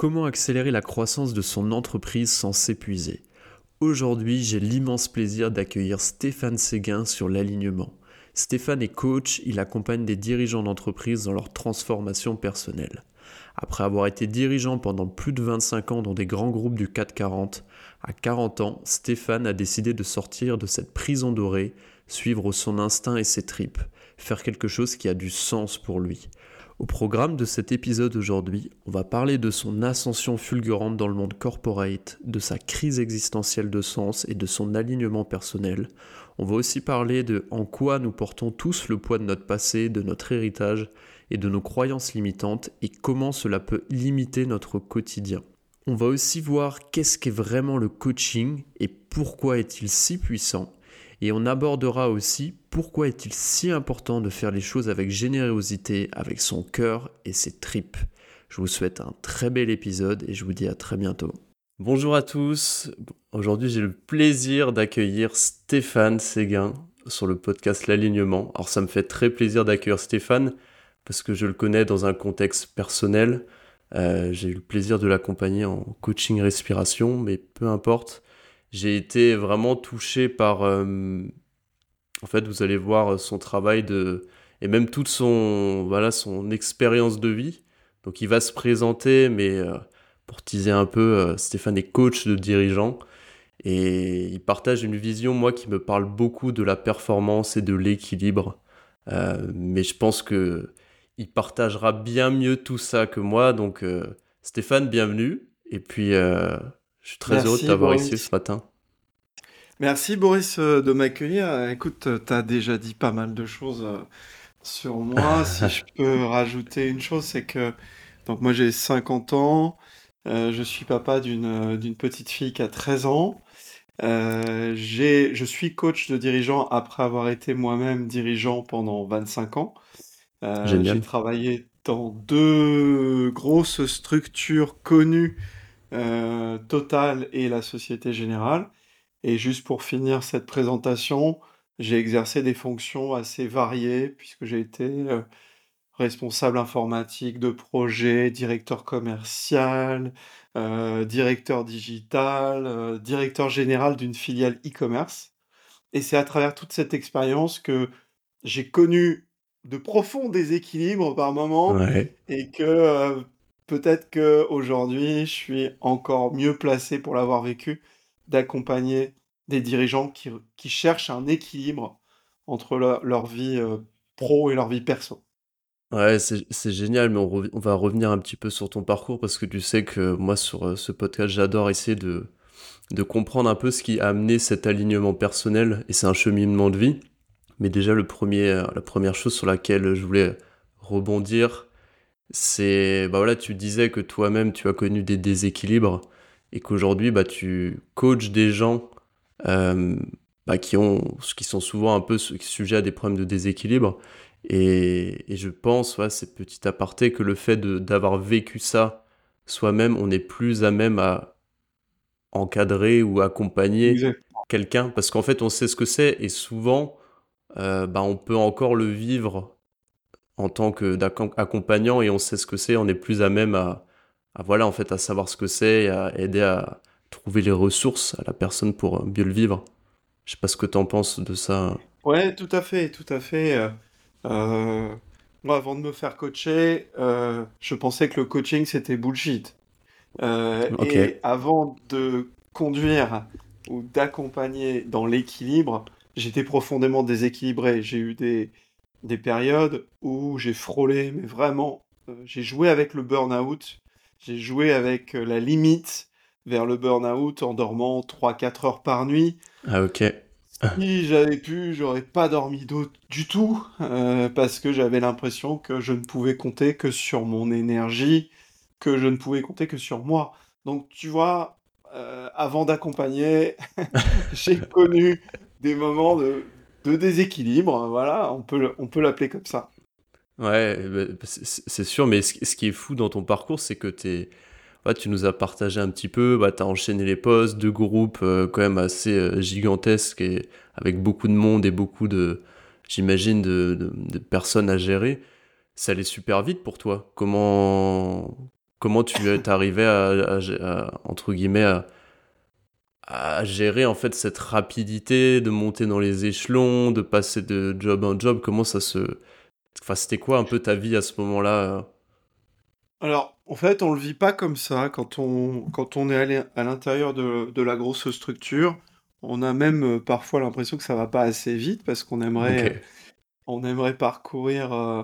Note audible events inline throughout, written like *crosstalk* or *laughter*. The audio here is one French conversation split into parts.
Comment accélérer la croissance de son entreprise sans s'épuiser Aujourd'hui, j'ai l'immense plaisir d'accueillir Stéphane Séguin sur l'alignement. Stéphane est coach, il accompagne des dirigeants d'entreprise dans leur transformation personnelle. Après avoir été dirigeant pendant plus de 25 ans dans des grands groupes du 440, à 40 ans, Stéphane a décidé de sortir de cette prison dorée, suivre son instinct et ses tripes, faire quelque chose qui a du sens pour lui. Au programme de cet épisode aujourd'hui, on va parler de son ascension fulgurante dans le monde corporate, de sa crise existentielle de sens et de son alignement personnel. On va aussi parler de en quoi nous portons tous le poids de notre passé, de notre héritage et de nos croyances limitantes et comment cela peut limiter notre quotidien. On va aussi voir qu'est-ce qu'est vraiment le coaching et pourquoi est-il si puissant et on abordera aussi pourquoi est-il si important de faire les choses avec générosité, avec son cœur et ses tripes. Je vous souhaite un très bel épisode et je vous dis à très bientôt. Bonjour à tous. Aujourd'hui, j'ai le plaisir d'accueillir Stéphane Séguin sur le podcast L'alignement. Alors, ça me fait très plaisir d'accueillir Stéphane parce que je le connais dans un contexte personnel. Euh, j'ai eu le plaisir de l'accompagner en coaching respiration, mais peu importe j'ai été vraiment touché par. Euh, en fait, vous allez voir son travail de et même toute son voilà son expérience de vie. Donc, il va se présenter, mais euh, pour teaser un peu, euh, Stéphane est coach de dirigeant et il partage une vision moi qui me parle beaucoup de la performance et de l'équilibre. mais je pense que il partagera bien mieux tout ça que moi. Donc, Stéphane, bienvenue. Et puis, je suis très heureux de t'avoir ici ce matin. Merci Boris euh, de m'accueillir. Écoute, euh, tu as déjà dit pas mal de choses euh, sur moi. *laughs* si je peux rajouter une chose, c'est que donc moi j'ai 50 ans, je suis papa d'une d'une petite fille qui a 13 ans. je suis coach de dirigeant après avoir été moi-même dirigeant pendant 25 ans. j'ai travaillé dans deux grosses structures connues euh, Total et la Société Générale. Et juste pour finir cette présentation, j'ai exercé des fonctions assez variées puisque j'ai été euh, responsable informatique de projet, directeur commercial, euh, directeur digital, directeur général d'une filiale e-commerce. Et c'est à travers toute cette expérience que j'ai connu de profonds déséquilibres par moment et que peut-être qu'aujourd'hui, je suis encore mieux placé pour l'avoir vécu, d'accompagner des dirigeants qui, cherchent un équilibre entre leur vie euh, pro et leur vie perso. Ouais, c'est génial, mais on, va revenir un petit peu sur ton parcours parce que tu sais que moi, sur euh, ce podcast, j'adore essayer de, de comprendre un peu ce qui a amené cet alignement personnel et c'est un cheminement de vie. Mais déjà, le premier, euh, la première chose sur laquelle je voulais rebondir, c'est bah voilà, tu disais que toi-même tu as connu des déséquilibres et qu'aujourd'hui bah tu coaches des gens euh, bah, qui ont qui sont souvent un peu sujets à des problèmes de déséquilibre. Et, et je pense ouais, c'est petit aparté que le fait d'avoir vécu ça soi-même on est plus à même à encadrer ou accompagner quelqu'un parce qu'en fait on sait ce que c'est et souvent euh, bah, on peut encore le vivre en tant qu'accompagnant et on sait ce que c'est, on est plus à même à, voilà en fait à savoir ce que c'est et à aider à trouver les ressources à la personne pour mieux le vivre. Je sais pas ce que tu en penses de ça. Ouais, tout à fait, tout à fait. Euh, euh, moi, avant de me faire coacher, euh, je pensais que le coaching c'était bullshit. Et avant de conduire ou d'accompagner dans l'équilibre, j'étais profondément déséquilibré. J'ai eu des, des périodes où j'ai frôlé, mais vraiment, euh, j'ai joué avec le burn-out, j'ai joué avec euh, la limite vers le burn-out en dormant 3-4 heures par nuit. Ah ok. Si j'avais pu, j'aurais pas dormi du tout, euh, parce que j'avais l'impression que je ne pouvais compter que sur mon énergie, que je ne pouvais compter que sur moi. Donc tu vois, avant d'accompagner, *laughs* j'ai connu des moments de, de déséquilibre, voilà, on peut, on peut l'appeler comme ça. Ouais, bah, c'est sûr, mais ce, qui est fou dans ton parcours, c'est que es, tu nous as partagé un petit peu, bah, tu as enchaîné les postes, deux groupes euh, quand même assez euh, gigantesques et avec beaucoup de monde et beaucoup de, j'imagine, de, personnes à gérer. Ça allait super vite pour toi. Comment, comment tu es arrivé à, entre guillemets, à, à, gérer en fait cette rapidité de monter dans les échelons, de passer de job en job Comment ça se. Enfin, c'était quoi un peu ta vie à ce moment-là Alors, en fait, on le vit pas comme ça quand on, quand on est allé à l'intérieur de, de la grosse structure. On a même euh, parfois l'impression que ça va pas assez vite parce qu'on aimerait, on aimerait parcourir euh,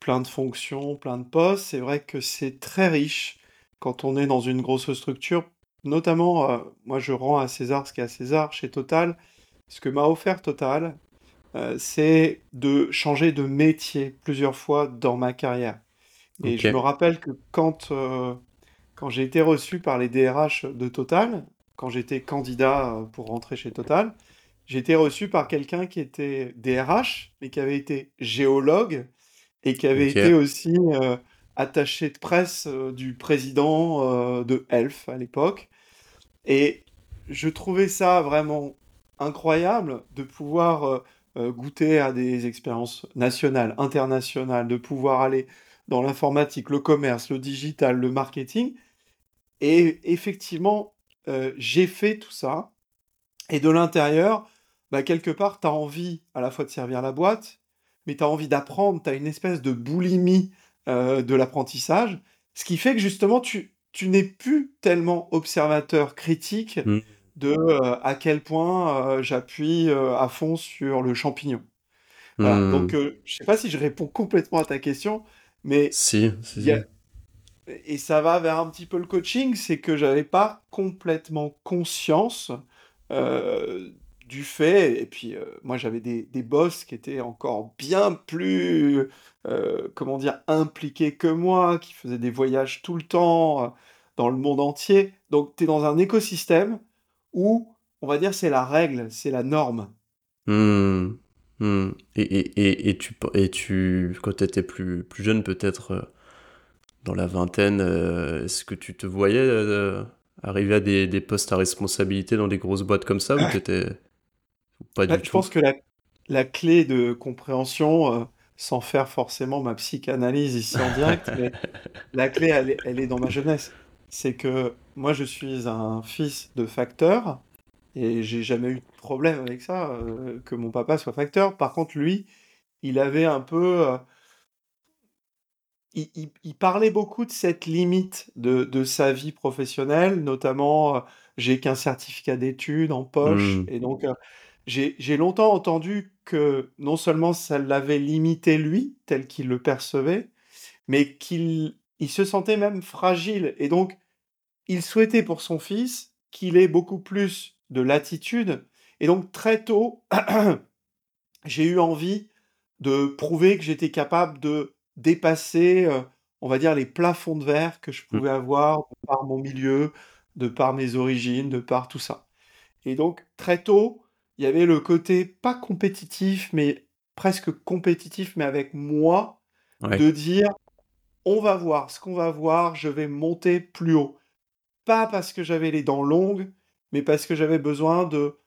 plein de fonctions, plein de postes. C'est vrai que c'est très riche quand on est dans une grosse structure. Notamment, euh, moi je rends à César ce qu'il y a à César chez Total. Ce que m'a offert Total, c'est de changer de métier plusieurs fois dans ma carrière. Et je me rappelle que quand, quand j'ai été reçu par les DRH de Total, quand j'étais candidat euh, pour rentrer chez Total, j'ai été reçu par quelqu'un qui était DRH, mais qui avait été géologue et qui avait été aussi euh, attaché de presse euh, du président de Elf à l'époque. Et je trouvais ça vraiment incroyable de pouvoir goûter à des expériences nationales, internationales, de pouvoir aller dans l'informatique, le commerce, le digital, le marketing. Et effectivement, euh, j'ai fait tout ça. Et de l'intérieur, bah, quelque part, tu as envie à la fois de servir la boîte, mais tu as envie d'apprendre, tu as une espèce de boulimie euh, de l'apprentissage, ce qui fait que justement, tu, tu n'es plus tellement observateur critique mmh. de euh, à quel point j'appuie à fond sur le champignon. Donc, mmh. je sais pas si je réponds complètement à ta question, mais si, si et ça va vers un petit peu le coaching, c'est que j'avais pas complètement conscience euh, du fait, et puis euh, moi j'avais des, des, boss qui étaient encore bien plus, euh, comment dire, impliqués que moi, qui faisaient des voyages tout le temps dans le monde entier. Donc tu es dans un écosystème où, on va dire, c'est la règle, c'est la norme. Mmh. Mmh. Et, et, et, tu, et tu, quand tu étais plus, plus jeune, peut-être dans la vingtaine, euh, est-ce que tu te voyais euh, arriver à des, des, postes à responsabilité dans des grosses boîtes comme ça ou *coughs* t'étais pas du bah, tout Je pense que la, la, clé de compréhension, euh, sans faire forcément ma psychanalyse ici en direct, *laughs* mais la clé, elle est, elle est dans ma jeunesse. C'est que moi, je suis un fils de facteur et j'ai jamais eu de problème avec ça, que mon papa soit facteur. Par contre, lui, il avait un peu il, parlait beaucoup de cette limite de, sa vie professionnelle, notamment euh, j'ai qu'un certificat d'études en poche, mmh. et donc euh, j'ai longtemps entendu que non seulement ça l'avait limité lui, tel qu'il le percevait, mais qu'il il se sentait même fragile, et donc il souhaitait pour son fils qu'il ait beaucoup plus de latitude, et donc très tôt, *clears throat* j'ai eu envie de prouver que j'étais capable de dépasser, on va dire, les plafonds de verre que je mmh. pouvais avoir de par mon milieu, de par mes origines, de par tout ça. Et donc, très tôt, il y avait le côté pas compétitif, mais presque compétitif, mais avec moi, de dire, on va voir ce qu'on va voir, je vais monter plus haut. Pas parce que j'avais les dents longues, mais parce que j'avais besoin de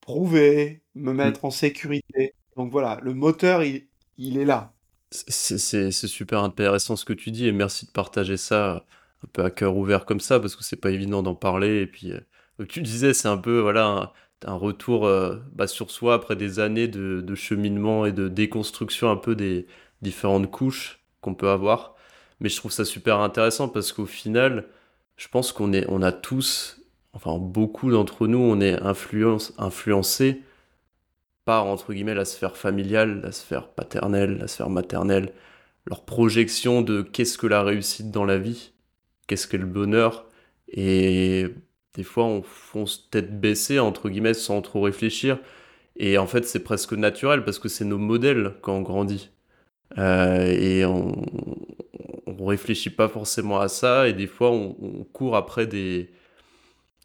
prouver, me mmh. mettre en sécurité. Donc voilà, le moteur, il est là. C'est super intéressant ce que tu dis et merci de partager ça un peu à cœur ouvert comme ça parce que c'est pas évident d'en parler. Et puis, euh, tu disais, c'est un peu voilà, un, retour euh, bah, sur soi après des années de, cheminement et de déconstruction un peu des différentes couches qu'on peut avoir. Mais je trouve ça super intéressant parce qu'au final, je pense qu'on est, on a tous, enfin beaucoup d'entre nous, on est influence, influencés par entre guillemets la sphère familiale, la sphère paternelle, la sphère maternelle, leur projection de qu'est-ce que la réussite dans la vie, qu'est-ce que le bonheur, et des fois on fonce tête baissée entre guillemets sans trop réfléchir, et en fait c'est presque naturel parce que c'est nos modèles quand on grandit, euh, et on, on réfléchit pas forcément à ça, et des fois on, court après des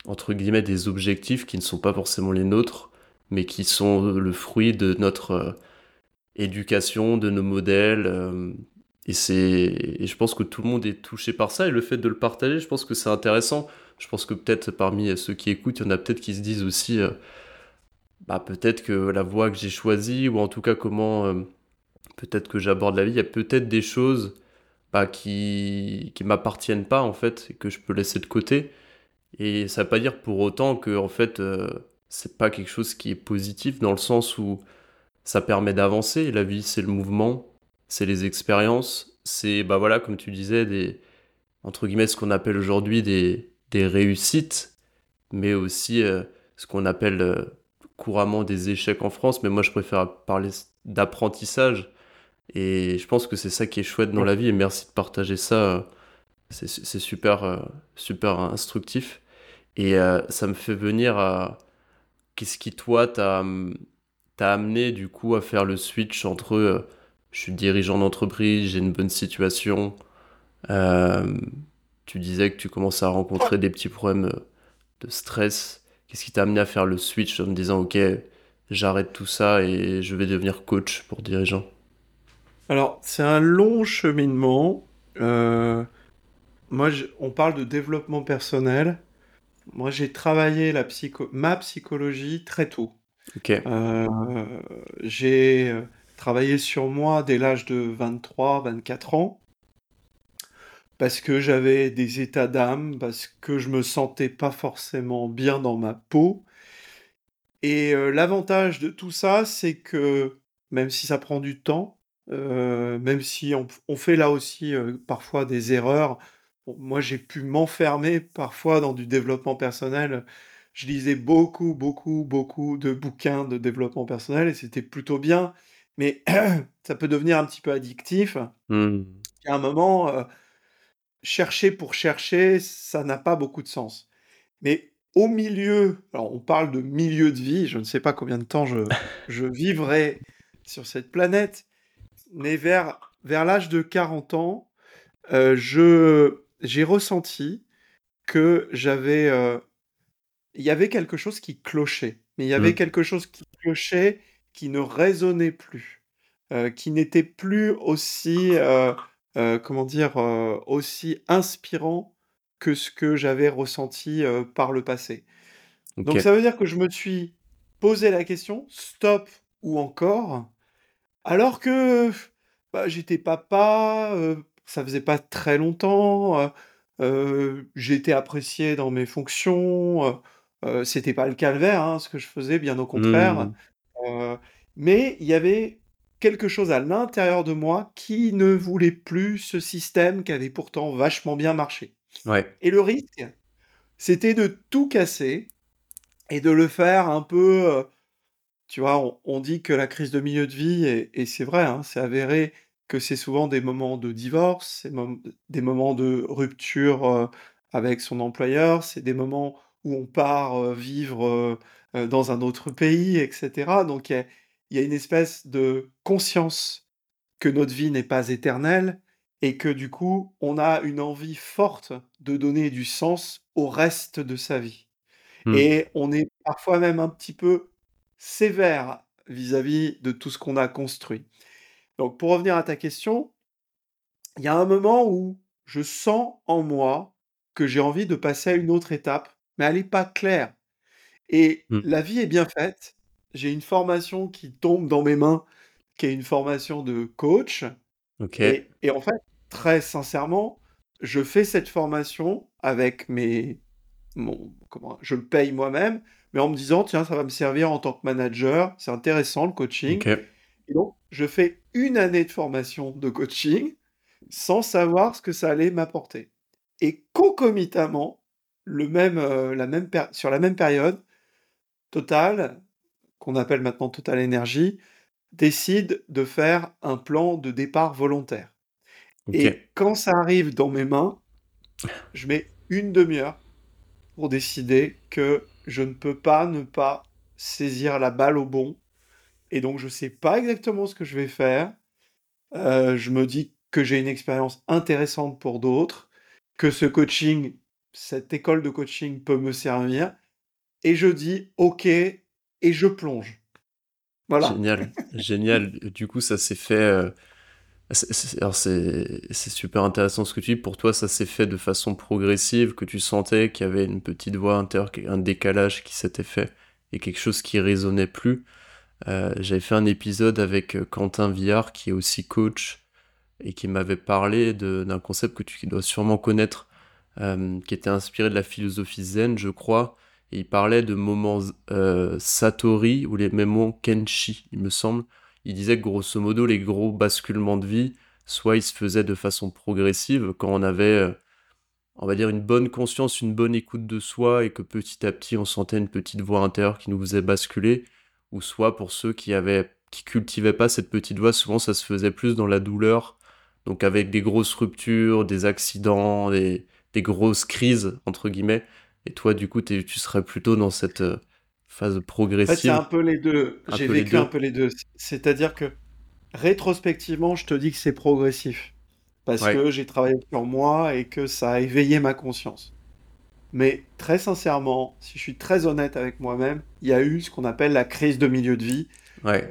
entre guillemets des objectifs qui ne sont pas forcément les nôtres mais qui sont le fruit de notre euh, éducation, de nos modèles. Euh, et, c'est, je pense que tout le monde est touché par ça. Et le fait de le partager, je pense que c'est intéressant. Je pense que peut-être parmi ceux qui écoutent, il y en a peut-être qui se disent aussi, euh, bah, peut-être que la voie que j'ai choisie, ou en tout cas comment peut-être que j'aborde la vie, il y a peut-être des choses bah, qui qui m'appartiennent pas en fait et que je peux laisser de côté. Et ça veut pas dire pour autant que en fait euh, c'est pas quelque chose qui est positif dans le sens où ça permet d'avancer. La vie c'est le mouvement, c'est les expériences, c'est bah voilà comme tu disais des entre guillemets ce qu'on appelle aujourd'hui des des réussites, mais aussi euh, ce qu'on appelle euh, couramment des échecs en France. Mais moi je préfère parler d'apprentissage et je pense que c'est ça qui est chouette dans la vie. Et merci de partager ça. C'est super, euh, super instructif. Et euh, ça me fait venir à qu'est-ce qui, toi, t'a amené du coup à faire le switch entre euh, je suis dirigeant d'entreprise, j'ai une bonne situation. tu disais que tu commences à rencontrer des petits problèmes de stress. Qu'est-ce qui t'a amené à faire le switch en me disant ok, j'arrête tout ça et je vais devenir coach pour dirigeants alors, c'est un long cheminement. Euh, moi, on parle de développement personnel. Moi, j'ai travaillé la psycho ma psychologie très tôt. Ok. Euh, j'ai euh, travaillé sur moi dès l'âge de 23-24 ans parce que j'avais des états d'âme, parce que je me sentais pas forcément bien dans ma peau. Et l'avantage de tout ça, c'est que même si ça prend du temps, euh, même si on, fait là aussi euh, parfois des erreurs. moi, j'ai pu m'enfermer parfois dans du développement personnel. Je lisais beaucoup, beaucoup, beaucoup de bouquins de développement personnel et c'était plutôt bien, mais *clears throat* ça peut devenir un petit peu addictif. Mmh. À un moment, euh, chercher pour chercher, ça n'a pas beaucoup de sens. Mais au milieu, alors on parle de milieu de vie, je ne sais pas combien de temps je, *laughs* je vivrai sur cette planète, mais vers, vers l'âge de 40 ans, euh, je, j'ai ressenti que j'avais. Euh, il y avait quelque chose qui clochait. Mais il y avait mmh. quelque chose qui clochait qui ne résonnait plus. Euh, qui n'était plus aussi. comment dire Aussi inspirant que ce que j'avais ressenti par le passé. Donc ça veut dire que je me suis posé la question stop ou encore alors que, bah, j'étais papa, ça faisait pas très longtemps, j'étais apprécié dans mes fonctions, c'était pas le calvaire, hein, ce que je faisais, bien au contraire. Mmh. Mais il y avait quelque chose à l'intérieur de moi qui ne voulait plus ce système qui avait pourtant vachement bien marché. Ouais. Et le risque, c'était de tout casser et de le faire un peu, tu vois, on, dit que la crise de milieu de vie, et, c'est vrai, hein, c'est avéré que c'est souvent des moments de divorce, des moments de rupture euh, avec son employeur, c'est des moments où on part vivre dans un autre pays, etc. Donc il y, a une espèce de conscience que notre vie n'est pas éternelle et que du coup, on a une envie forte de donner du sens au reste de sa vie. Mmh. Et on est parfois même un petit peu sévère vis-à-vis de tout ce qu'on a construit. Donc pour revenir à ta question, il y a un moment où je sens en moi que j'ai envie de passer à une autre étape, mais elle n'est pas claire. Et mmh. la vie est bien faite. J'ai une formation qui tombe dans mes mains, qui est une formation de coach. Et, et, en fait, très sincèrement, je fais cette formation avec mes... Mon, comment, je le paye moi-même, mais en me disant, tiens, ça va me servir en tant que manager, c'est intéressant le coaching. Et donc, je fais une année de formation de coaching sans savoir ce que ça allait m'apporter. Et concomitamment, le même, euh, la même sur la même période, Total, qu'on appelle maintenant Total Energy, décide de faire un plan de départ volontaire. Et quand ça arrive dans mes mains, je mets une demi-heure pour décider que je ne peux pas ne pas saisir la balle au bon. Et donc, je ne sais pas exactement ce que je vais faire. Euh, je me dis que j'ai une expérience intéressante pour d'autres, que ce coaching, cette école de coaching peut me servir. Et je dis OK et je plonge. Voilà. Génial, génial. Du coup, ça s'est fait. Euh, c'est super intéressant ce que tu dis. Pour toi, ça s'est fait de façon progressive, que tu sentais qu'il y avait une petite voix intérieure, un décalage qui s'était fait et quelque chose qui résonnait plus. Euh, j'avais fait un épisode avec euh, Quentin Villard qui est aussi coach et qui m'avait parlé d'un concept que tu dois sûrement connaître, euh, qui était inspiré de la philosophie zen, je crois. Et il parlait de moments euh, satori ou les moments kenshi, il me semble. Il disait que grosso modo, les gros basculements de vie, soit ils se faisaient de façon progressive quand on avait, euh, on va dire, une bonne conscience, une bonne écoute de soi et que petit à petit on sentait une petite voix intérieure qui nous faisait basculer, ou soit pour ceux qui avaient, qui cultivaient pas cette petite voix, souvent ça se faisait plus dans la douleur, donc avec des grosses ruptures, des accidents, des, des grosses crises entre guillemets. Et toi, du coup, tu serais plutôt dans cette euh, phase progressive. En fait, c'est un peu les deux. J'ai vécu un peu les deux. C'est-à-dire que rétrospectivement, je te dis que c'est progressif. Parce que j'ai travaillé sur moi et que ça a éveillé ma conscience. Mais très sincèrement, si je suis très honnête avec moi-même, il y a eu ce qu'on appelle la crise de milieu de vie.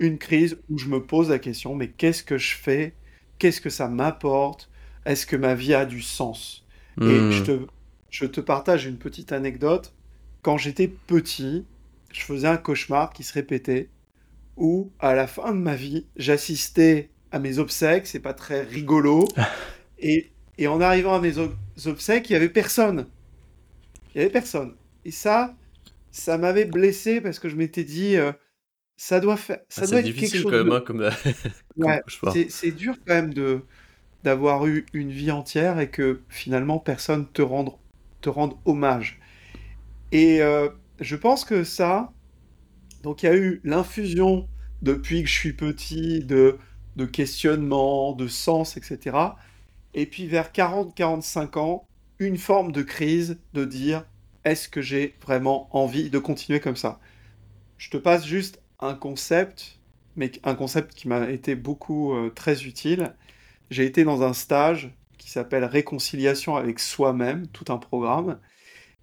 Une crise où je me pose la question, mais qu'est-ce que je fais? Qu'est-ce que ça m'apporte? Est-ce que ma vie a du sens? Et hmm. je te, je te partage une petite anecdote. Quand j'étais petit, je faisais un cauchemar qui se répétait où, à la fin de ma vie, j'assistais à mes obsèques, c'est pas très rigolo, *laughs* et, et, en arrivant à mes obsèques, il y avait personne. Il y avait personne. Et ça, ça m'avait blessé parce que je m'étais dit, euh, ça doit faire, ça ah, doit être quelque chose. quand même, hein, comme, *laughs* ouais, c'est dur quand même de d'avoir eu une vie entière et que finalement personne te rende te rende hommage. Et euh, je pense que ça, donc il y a eu l'infusion depuis que je suis petit de, de questionnement, de sens, etc. Et puis vers 40-45 ans, une forme de crise de dire est-ce que j'ai vraiment envie de continuer comme ça? Je te passe juste un concept, mais un concept qui m'a été beaucoup euh, très utile. J'ai été dans un stage qui s'appelle Réconciliation avec soi-même, tout un programme.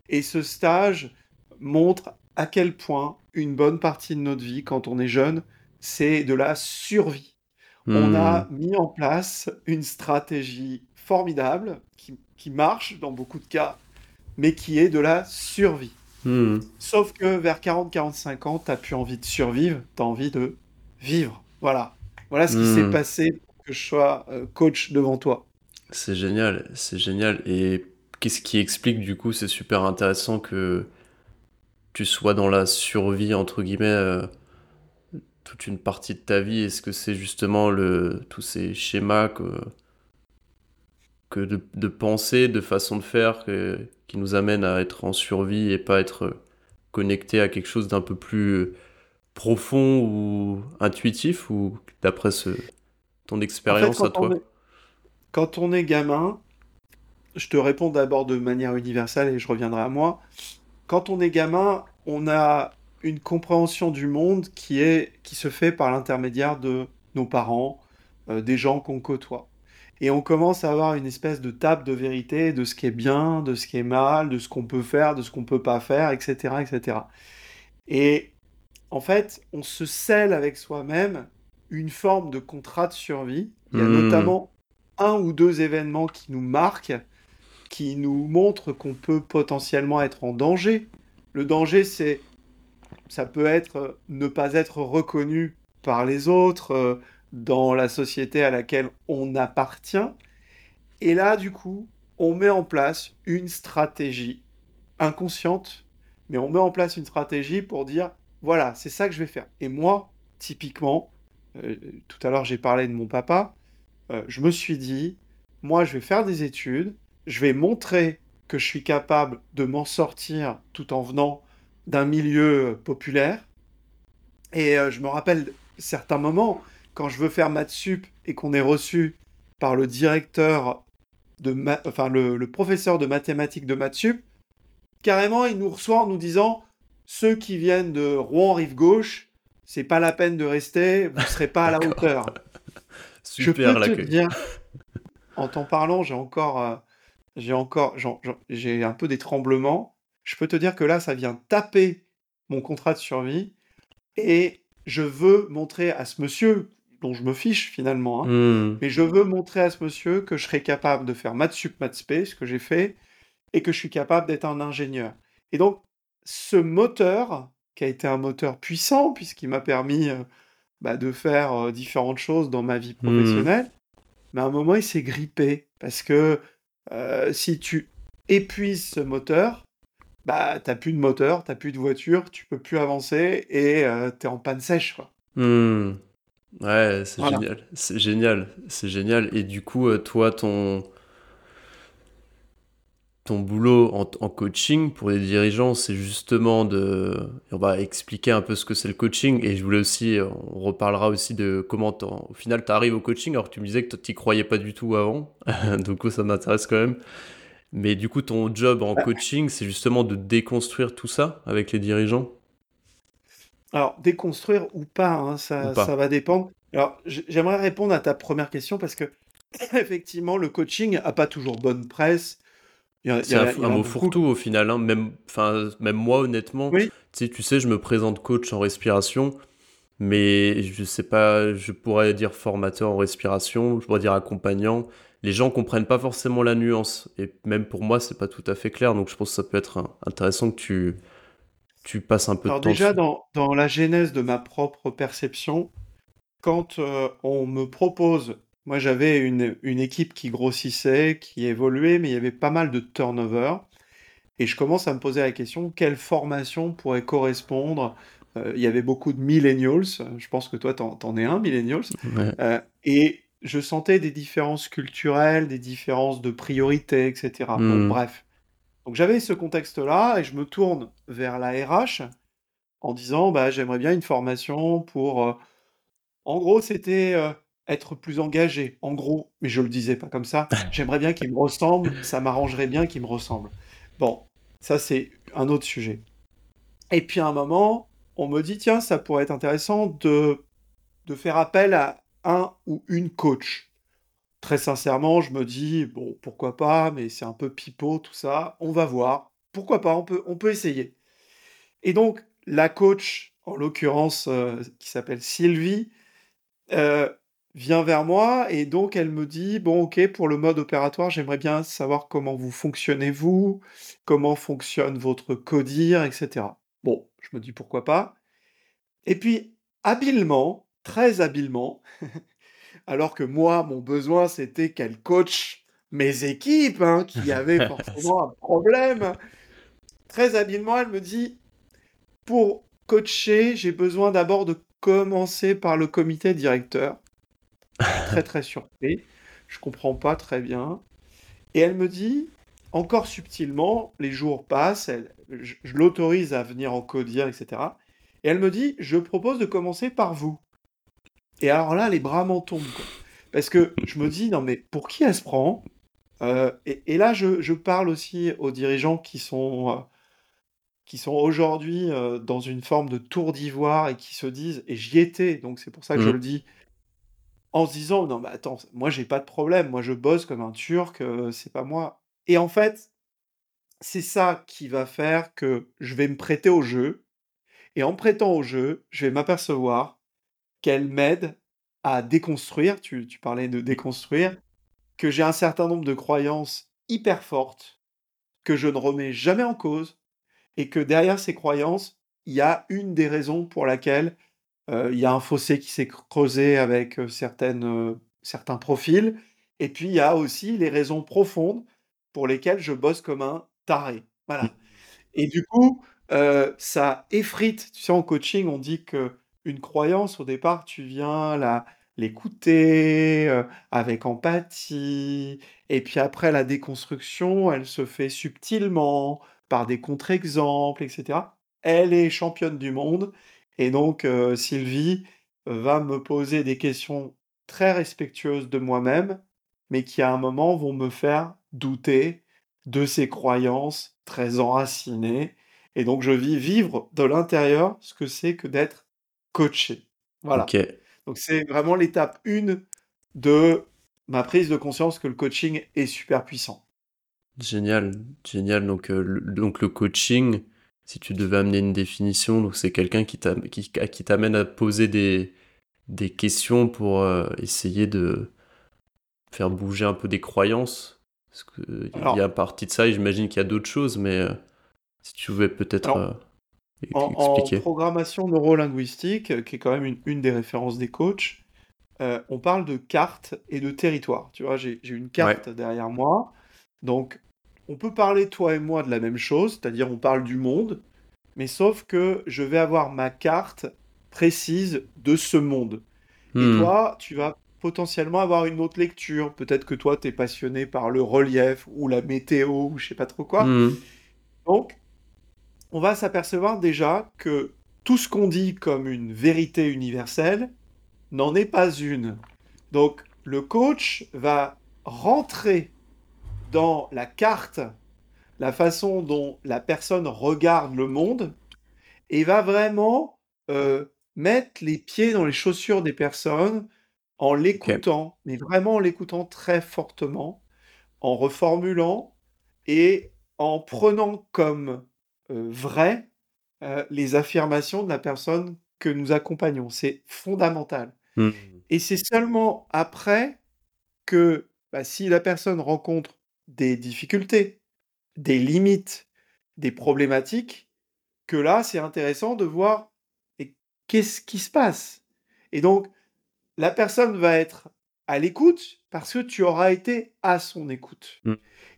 Et ce stage montre à quel point une bonne partie de notre vie, quand on est jeune, c'est de la survie. On a hmm. mis en place une stratégie formidable qui, qui, marche dans beaucoup de cas, mais qui est de la survie. Hmm. Sauf que vers 40-45 ans, tu n'as plus envie de survivre, tu as envie de vivre. Voilà. Voilà ce qui s'est hmm. passé pour que je sois euh, coach devant toi. C'est génial, c'est génial. Et qu'est-ce qui explique du coup, c'est super intéressant que tu sois dans la survie, entre guillemets, euh, toute une partie de ta vie Est-ce que c'est justement le, tous ces schémas que, que de, de penser, de façon de faire, qui nous amènent à être en survie et pas être connecté à quelque chose d'un peu plus profond ou intuitif ou d'après ce, ton expérience à toi Quand on est gamin, je te réponds d'abord de manière universelle et je reviendrai à moi quand on est gamin, on a une compréhension du monde qui, est, qui se fait par l'intermédiaire de nos parents, euh, des gens qu'on côtoie. Et on commence à avoir une espèce de table de vérité de ce qui est bien, de ce qui est mal, de ce qu'on peut faire, de ce qu'on ne peut pas faire, etc., etc. Et en fait, on se scelle avec soi-même une forme de contrat de survie. Il y a mmh. notamment un ou deux événements qui nous marquent qui nous montre qu'on peut potentiellement être en danger. Le danger, c'est, ça peut être euh, ne pas être reconnu par les autres euh, dans la société à laquelle on appartient. Et là, du coup, on met en place une stratégie inconsciente, mais on met en place une stratégie pour dire, voilà, c'est ça que je vais faire. Et moi, typiquement, euh, tout à l'heure j'ai parlé de mon papa, je me suis dit, moi je vais faire des études, je vais montrer que je suis capable de m'en sortir tout en venant d'un milieu populaire. Et euh, je me rappelle certains moments, quand je veux faire maths sup et qu'on est reçu par le directeur de enfin le, professeur de mathématiques de maths sup, carrément il nous reçoit en nous disant ceux qui viennent de Rouen rive gauche, c'est pas la peine de rester, vous serez pas à la hauteur. Super *laughs* je peux te dire, en t'en parlant, j'ai encore euh, j'ai encore, j'ai un peu des tremblements. Je peux te dire que là, ça vient taper mon contrat de survie et je veux montrer à ce monsieur, dont je me fiche finalement, hein, mmh. mais je veux montrer à ce monsieur que je serai capable de faire maths sup, maths spé, ce que j'ai fait, et que je suis capable d'être un ingénieur. Et donc, ce moteur, qui a été un moteur puissant, puisqu'il m'a permis euh, bah, de faire euh, différentes choses dans ma vie mmh. professionnelle, mais à un moment, il s'est grippé. Parce que euh, si tu épuises ce moteur, bah, t'as plus de moteur, t'as plus de voiture, tu peux plus avancer et euh, t'es en panne sèche, quoi. Hmm. Ouais, c'est génial. C'est génial. C'est génial. Et du coup, toi, ton, ton boulot en, coaching pour les dirigeants, c'est justement de. On va expliquer un peu ce que c'est le coaching. Et je voulais aussi. On reparlera aussi de comment, au final, tu arrives au coaching alors que tu me disais que tu n'y croyais pas du tout avant. *laughs* Donc, ça m'intéresse quand même. Mais du coup, ton job en coaching, c'est justement de déconstruire tout ça avec les dirigeants? Alors, déconstruire ou pas, hein, ça, ça va dépendre. Alors, j'aimerais répondre à ta première question parce que, *laughs* effectivement, le coaching n'a pas toujours bonne presse. C'est un, mot fourre-tout au final. Hein. Même, même moi, honnêtement, tu, sais, tu sais, je me présente coach en respiration, mais je sais pas, je pourrais dire formateur en respiration, je pourrais dire accompagnant les gens comprennent pas forcément la nuance. Et même pour moi, c'est pas tout à fait clair. Donc je pense que ça peut être intéressant que tu, tu passes un peu de temps. Déjà, dans, dans, la genèse de ma propre perception, quand euh, on me propose, moi j'avais une, une, équipe qui grossissait, qui évoluait, mais il y avait pas mal de turnover. Et je commence à me poser la question, quelle formation pourrait correspondre? Euh, Il y avait beaucoup de millennials, je pense que toi t'en, en es un, millennials. Euh, et je sentais des différences culturelles, des différences de priorité, etc. Hmm. bref. Donc j'avais ce contexte-là et je me tourne vers la RH en disant bah, j'aimerais bien une formation pour. Euh, en gros, c'était être plus engagé. En gros, mais je le disais pas comme ça. *laughs* J'aimerais bien qu'il me ressemble. Ça m'arrangerait bien qu'il me ressemble. Bon, ça c'est un autre sujet. Et puis à un moment, on me dit tiens, ça pourrait être intéressant de, de faire appel à, un ou une coach. Très sincèrement, je me dis, bon, pourquoi pas, mais c'est un peu pipeau, tout ça. On va voir. Pourquoi pas, on peut, on peut essayer. Et donc, la coach, en l'occurrence, euh, qui s'appelle Sylvie, euh, vient vers moi et donc elle me dit, bon, ok, pour le mode opératoire, j'aimerais bien savoir comment vous fonctionnez, vous, comment fonctionne votre codir, etc. Bon, je me dis, pourquoi pas. Et puis, habilement, très habilement, *laughs* alors que moi, mon besoin, c'était qu'elle coach mes équipes, hein, qui *laughs* avaient forcément un problème. Très habilement, elle me dit, pour coacher, j'ai besoin d'abord de commencer par le comité directeur. Très très surpris. Je comprends pas très bien. Et elle me dit, encore subtilement, les jours passent, je, l'autorise à venir en codir, etc. Et elle me dit, je propose de commencer par vous. Et alors là, les bras m'en tombent. Parce que je me dis, non mais pour qui elle se prend? Euh, et, là, je, parle aussi aux dirigeants qui sont, euh, qui sont aujourd'hui euh, dans une forme de tour d'ivoire et qui se disent, et j'y étais, donc c'est pour ça que je mmh. le dis, en se disant, non mais attends, moi j'ai pas de problème, moi je bosse comme un turc, c'est pas moi. Et en fait, c'est ça qui va faire que je vais me prêter au jeu. Et en prêtant au jeu, je vais m'apercevoir qu'elle m'aide à déconstruire, tu, parlais de déconstruire, que j'ai un certain nombre de croyances hyper fortes, que je ne remets jamais en cause, et que derrière ces croyances, il y a une des raisons pour laquelle euh, il y a un fossé qui s'est creusé avec certaines, certains profils, et puis il y a aussi les raisons profondes pour lesquelles je bosse comme un taré. Voilà. Mmh. Et du coup, ça effrite. Tu sais, en coaching, on dit que une croyance, au départ, tu viens la l'écouter, avec empathie et puis après la déconstruction, elle se fait subtilement, par des contre-exemples etc. Elle est championne du monde et donc euh, Sylvie va me poser des questions très respectueuses de moi-même, mais qui à un moment vont me faire douter de ces croyances très enracinées et donc je vis vivre de l'intérieur ce que c'est que d'être coacher. Voilà. Donc c'est vraiment l'étape 1 de ma prise de conscience que le coaching est super puissant. Génial, génial. Donc, euh, le, donc le coaching, si tu devais amener une définition, donc c'est quelqu'un qui t'amène à poser des, des questions pour euh, essayer de faire bouger un peu des croyances? Parce qu'il y a partie de ça, et j'imagine qu'il y a d'autres choses, mais euh, si tu pouvais peut-être en, programmation neurolinguistique, qui est quand même une, des références des coachs, euh, on parle de carte et de territoire. Tu vois, j'ai une carte derrière moi. Donc, on peut parler, toi et moi, de la même chose, c'est-à-dire on parle du monde, mais sauf que je vais avoir ma carte précise de ce monde. Et hmm. toi, tu vas potentiellement avoir une autre lecture. Peut-être que toi, tu es passionné par le relief ou la météo ou je sais pas trop quoi. Hmm. Donc, on va s'apercevoir déjà que tout ce qu'on dit comme une vérité universelle n'en est pas une. Donc, le coach va rentrer dans la carte la façon dont la personne regarde le monde et va vraiment euh, mettre les pieds dans les chaussures des personnes en l'écoutant, mais vraiment en l'écoutant très fortement, en reformulant et en prenant comme euh, vrai euh, les affirmations de la personne que nous accompagnons. C'est fondamental. Mmh. Et c'est seulement après que bah, si la personne rencontre des difficultés, des limites, des problématiques, que là, c'est intéressant de voir qu'est-ce qui se passe? Et donc, la personne va être à l'écoute parce que tu auras été à son écoute. Mmh.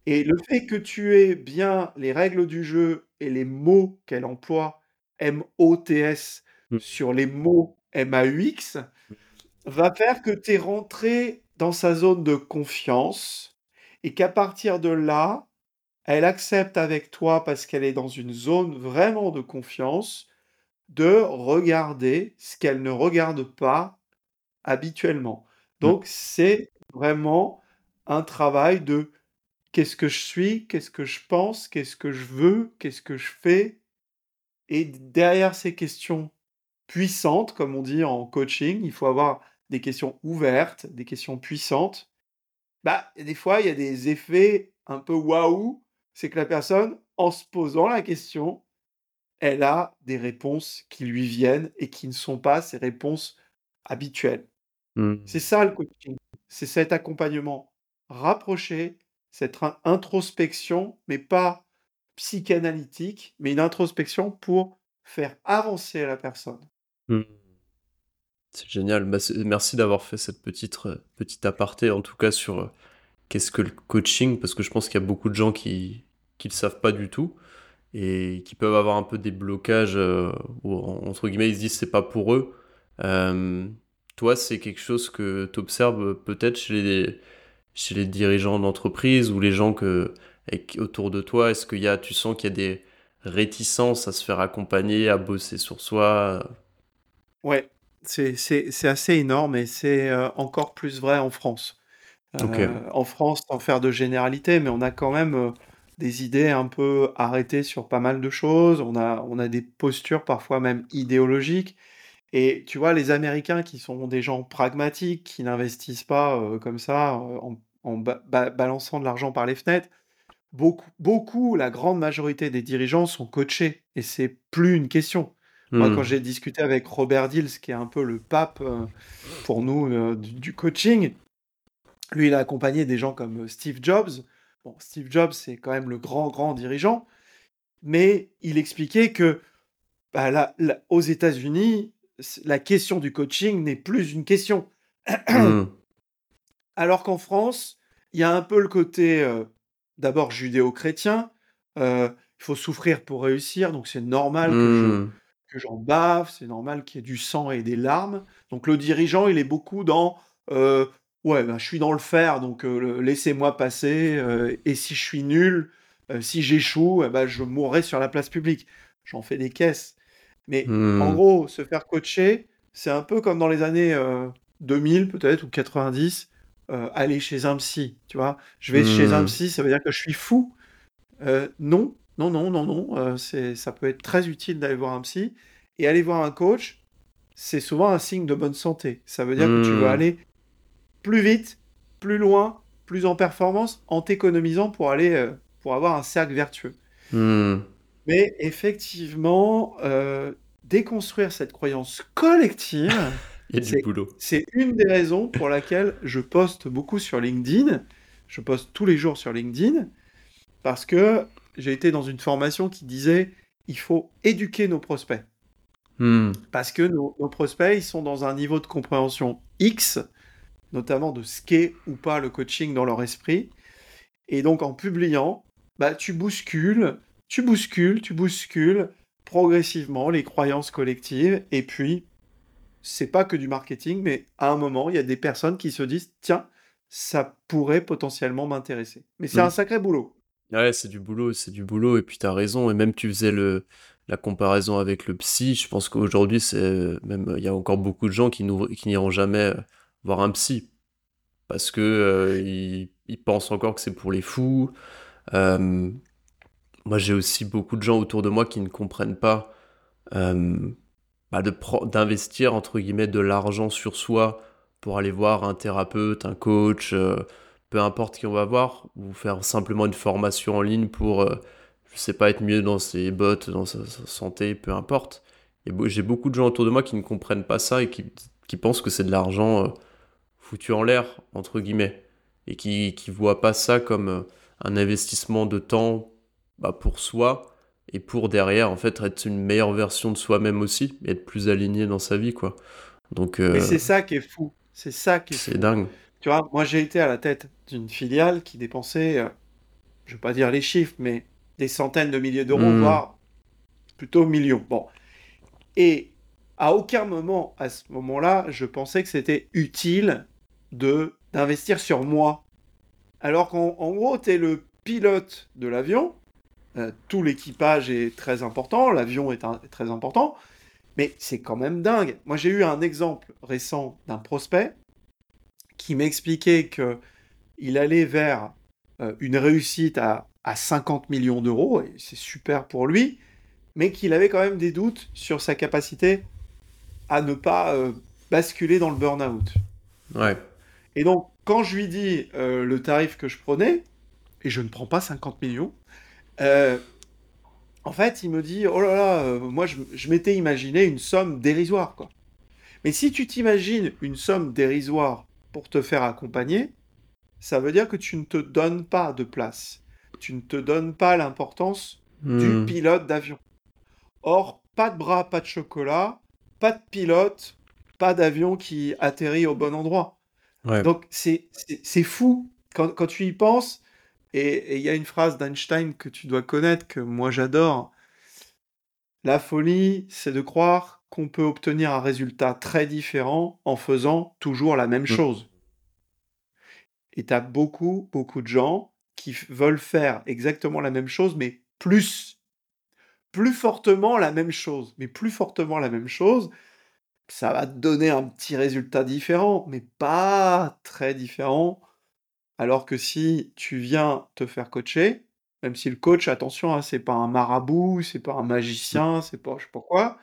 Et le fait que tu aies bien les règles du jeu et les mots qu'elle emploie, M-O-T-S, mmh. sur les mots M-A-U-X, mmh. va faire que tu es rentré dans sa zone de confiance et qu'à partir de là, elle accepte avec toi parce qu'elle est dans une zone vraiment de confiance de regarder ce qu'elle ne regarde pas habituellement. Mmh. Donc c'est vraiment un travail de qu'est-ce que je suis, qu'est-ce que je pense, qu'est-ce que je veux, qu'est-ce que je fais. Et derrière ces questions puissantes, comme on dit en coaching, il faut avoir des questions ouvertes, des questions puissantes. Bah, des fois, il y a des effets un peu waouh. C'est que la personne, en se posant la question, elle a des réponses qui lui viennent et qui ne sont pas ses réponses habituelles. Mmh. C'est ça le coaching. C'est cet accompagnement rapproché, cette introspection, mais pas psychanalytique, mais une introspection pour faire avancer la personne. Mmh. C'est génial. Bah, merci d'avoir fait cette petite, euh, petite aparté, en tout cas, sur euh, qu'est-ce que le coaching, parce que je pense qu'il y a beaucoup de gens qui ne le savent pas du tout et qui peuvent avoir un peu des blocages euh, où, entre guillemets, ils se disent c'est pas pour eux. Toi, c'est quelque chose que tu observes peut-être chez les, chez les dirigeants d'entreprise ou les gens que, autour de toi. Est-ce qu'il y a, tu sens qu'il y a des réticences à se faire accompagner, à bosser sur soi Ouais, c'est assez énorme et c'est euh, encore plus vrai en France. en France, sans faire de généralité, mais on a quand même des idées un peu arrêtées sur pas mal de choses, on a, on a des postures parfois même idéologiques. Et tu vois, les Américains qui sont des gens pragmatiques, qui n'investissent pas euh, comme ça euh, en, balançant de l'argent par les fenêtres, beaucoup, beaucoup, la grande majorité des dirigeants sont coachés et c'est plus une question. Moi, quand mmh. j'ai discuté avec Robert Dills, qui est un peu le pape euh, pour nous du, coaching, lui, il a accompagné des gens comme Steve Jobs, Steve Jobs, c'est quand même le grand, grand dirigeant, mais il expliquait que bah, aux États-Unis, la question du coaching n'est plus une question. Hmm. *clears throat* Alors qu'en France, il y a un peu le côté euh, d'abord judéo-chrétien. Euh, il faut souffrir pour réussir, donc c'est normal hmm. que, j'en bave, c'est normal qu'il y ait du sang et des larmes. Donc le dirigeant, il est beaucoup dans euh, Ouais, bah, je suis dans le fer, donc laissez-moi passer. et si je suis nul, si j'échoue, eh ben, je mourrai sur la place publique. J'en fais des caisses. Mais en mmh. gros, se faire coacher, c'est un peu comme dans les années 2000 peut-être ou 90, aller chez un psy. Tu vois, je vais chez un mmh. psy, ça veut dire que je suis fou. non, non, non, non, non. c'est, ça peut être très utile d'aller voir un psy. Et aller voir un coach, c'est souvent un signe de bonne santé. Ça veut dire que tu veux mmh. aller plus vite, plus loin, plus en performance, en t'économisant pour aller euh, pour avoir un cercle vertueux. Hmm. Mais effectivement, euh, déconstruire cette croyance collective, *laughs* c'est une des raisons pour laquelle je poste beaucoup sur LinkedIn. Je poste tous les jours sur LinkedIn parce que j'ai été dans une formation qui disait il faut éduquer nos prospects. Hmm. Parce que nos, prospects, ils sont dans un niveau de compréhension X, notamment de ce qu'est ou pas le coaching dans leur esprit. Et donc en publiant, bah, tu bouscules, tu bouscules, tu bouscules progressivement les croyances collectives. Et puis, c'est pas que du marketing, mais à un moment, il y a des personnes qui se disent, tiens, ça pourrait potentiellement m'intéresser. Mais c'est un sacré boulot. Ouais, c'est du boulot, c'est du boulot. Et puis, tu as raison. Et même, tu faisais le, la comparaison avec le psy. Je pense qu'aujourd'hui, c'est même il y a encore beaucoup de gens qui n'iront jamais euh, voir un psy parce que euh, ils, pensent encore que c'est pour les fous. Euh, moi, j'ai aussi beaucoup de gens autour de moi qui ne comprennent pas bah, d'investir entre guillemets de l'argent sur soi pour aller voir un thérapeute, un coach, peu importe qui on va voir, ou faire simplement une formation en ligne pour je sais pas, être mieux dans ses bottes, dans sa, santé, peu importe. J'ai beaucoup de gens autour de moi qui ne comprennent pas ça et qui, pensent que c'est de l'argent euh, foutu en l'air, entre guillemets, et qui ne voient pas ça comme euh, un investissement de temps bah, pour soi et pour derrière, en fait, être une meilleure version de soi-même aussi et être plus aligné dans sa vie, quoi. Donc, euh, c'est ça qui est fou. C'est ça qui est C'est dingue. Tu vois, moi j'ai été à la tête d'une filiale qui dépensait, je vais pas dire les chiffres, mais des centaines de milliers d'euros, hmm. voire plutôt millions. Bon. Et à aucun moment, à ce moment-là, je pensais que c'était utile de d'investir sur moi. Alors qu'en gros, tu es le pilote de l'avion, euh, tout l'équipage est très important, l'avion est, très important, mais c'est quand même dingue. Moi, j'ai eu un exemple récent d'un prospect qui m'expliquait que il allait vers euh, une réussite à à 50 millions d'euros, et c'est super pour lui, mais qu'il avait quand même des doutes sur sa capacité à ne pas euh, basculer dans le burn-out. Ouais. Et donc, quand je lui dis euh, le tarif que je prenais, et je ne prends pas 50 millions, euh, en fait, il me dit, oh là là, moi, je, je m'étais imaginé une somme dérisoire, quoi. Mais si tu t'imagines une somme dérisoire pour te faire accompagner, ça veut dire que tu ne te donnes pas de place tu ne te donnes pas l'importance du hmm. pilote d'avion. Or, pas de bras, pas de chocolat, pas de pilote, pas d'avion qui atterrit au bon endroit. Donc, c'est fou quand, quand, tu y penses. Et il y a une phrase d'Einstein que tu dois connaître, que moi j'adore. La folie, c'est de croire qu'on peut obtenir un résultat très différent en faisant toujours la même hmm. chose. Et tu as beaucoup, beaucoup de gens qui veulent faire exactement la même chose, mais plus. Plus fortement la même chose. Mais plus fortement la même chose, ça va te donner un petit résultat différent, mais pas très différent. Alors que si tu viens te faire coacher, même si le coach, attention, hein, c'est pas un marabout, c'est pas un magicien, c'est pas je sais pas quoi,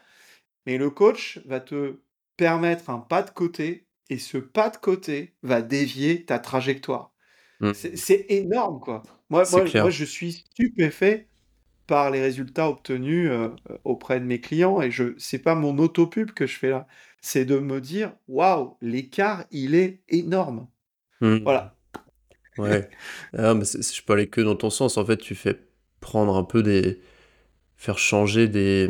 mais le coach va te permettre un pas de côté et ce pas de côté va dévier ta trajectoire. Mmh. C'est énorme, quoi. Moi, moi, je suis stupéfait par les résultats obtenus euh, auprès de mes clients et je c'est pas mon autopub que je fais là, c'est de me dire waouh, l'écart il est énorme. Mmh. Voilà. Ouais. *laughs* ah, mais je aller que dans ton sens. En fait, tu fais prendre un peu des. faire changer des.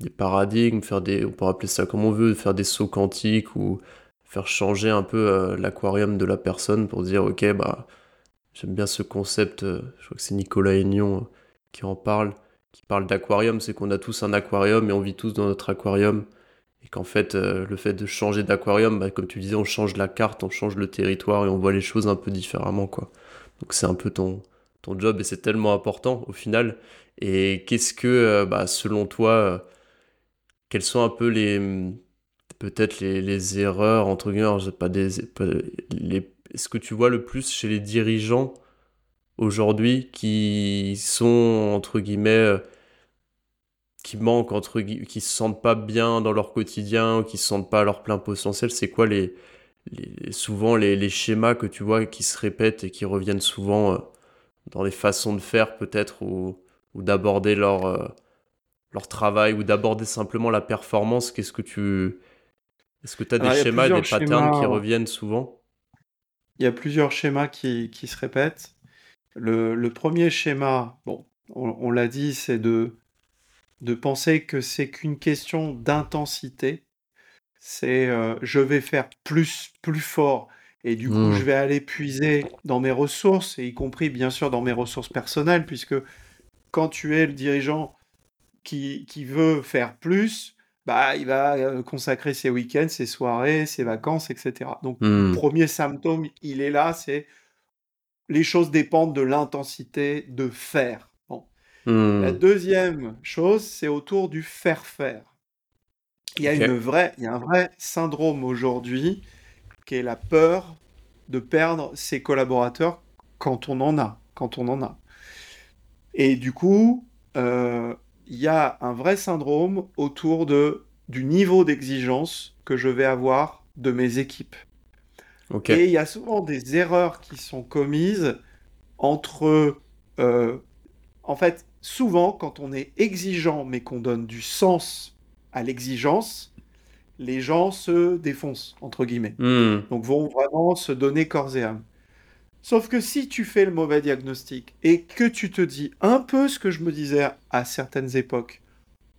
Des paradigmes, faire des. on peut appeler ça comme on veut, faire des sauts quantiques ou faire changer un peu euh, l'aquarium de la personne pour dire ok bah j'aime bien ce concept euh, je crois que c'est Nicolas Aignon euh, qui en parle qui parle d'aquarium c'est qu'on a tous un aquarium et on vit tous dans notre aquarium et qu'en fait le fait de changer d'aquarium bah, comme tu disais on change la carte on change le territoire et on voit les choses un peu différemment quoi donc c'est un peu ton ton job et c'est tellement important au final et qu'est-ce que bah, selon toi quels sont un peu les peut-être les, erreurs, entre guillemets, pas des, les, ce que tu vois le plus chez les dirigeants aujourd'hui qui sont, entre guillemets, euh, qui manquent, entre qui se sentent pas bien dans leur quotidien, qui se sentent pas à leur plein potentiel, c'est quoi les, souvent les, schémas que tu vois qui se répètent et qui reviennent souvent euh, dans les façons de faire peut-être ou, ou d'aborder leur, euh, leur travail ou d'aborder simplement la performance Qu'est-ce que tu est-ce que tu as des schémas, des patterns qui reviennent souvent? Il y a plusieurs schémas qui, qui se répètent. Le, le, premier schéma, bon, on, l'a dit, c'est de de penser que c'est qu'une question d'intensité. C'est euh, je vais faire plus, plus fort, et du coup, je Hmm. vais aller puiser dans mes ressources, et y compris bien sûr dans mes ressources personnelles, puisque quand tu es le dirigeant qui, qui veut faire plus, bah, il va euh, consacrer ses week-ends, ses soirées, ses vacances, etc. Donc, le Hmm. premier symptôme, il est là, c'est les choses dépendent de l'intensité de faire. Bon. La Hmm. deuxième chose, c'est autour du faire faire. Il y a une vraie, il y a un vrai syndrome aujourd'hui qui est la peur de perdre ses collaborateurs quand on en a, quand on en a. Et du coup, euh, il y a un vrai syndrome autour de, du niveau d'exigence que je vais avoir de mes équipes. Et il y a souvent des erreurs qui sont commises entre... euh, en fait, souvent, quand on est exigeant, mais qu'on donne du sens à l'exigence, les gens se défoncent, entre guillemets. Hmm. Donc vont vraiment se donner corps et âme. Sauf que si tu fais le mauvais diagnostic et que tu te dis un peu ce que je me disais à certaines époques,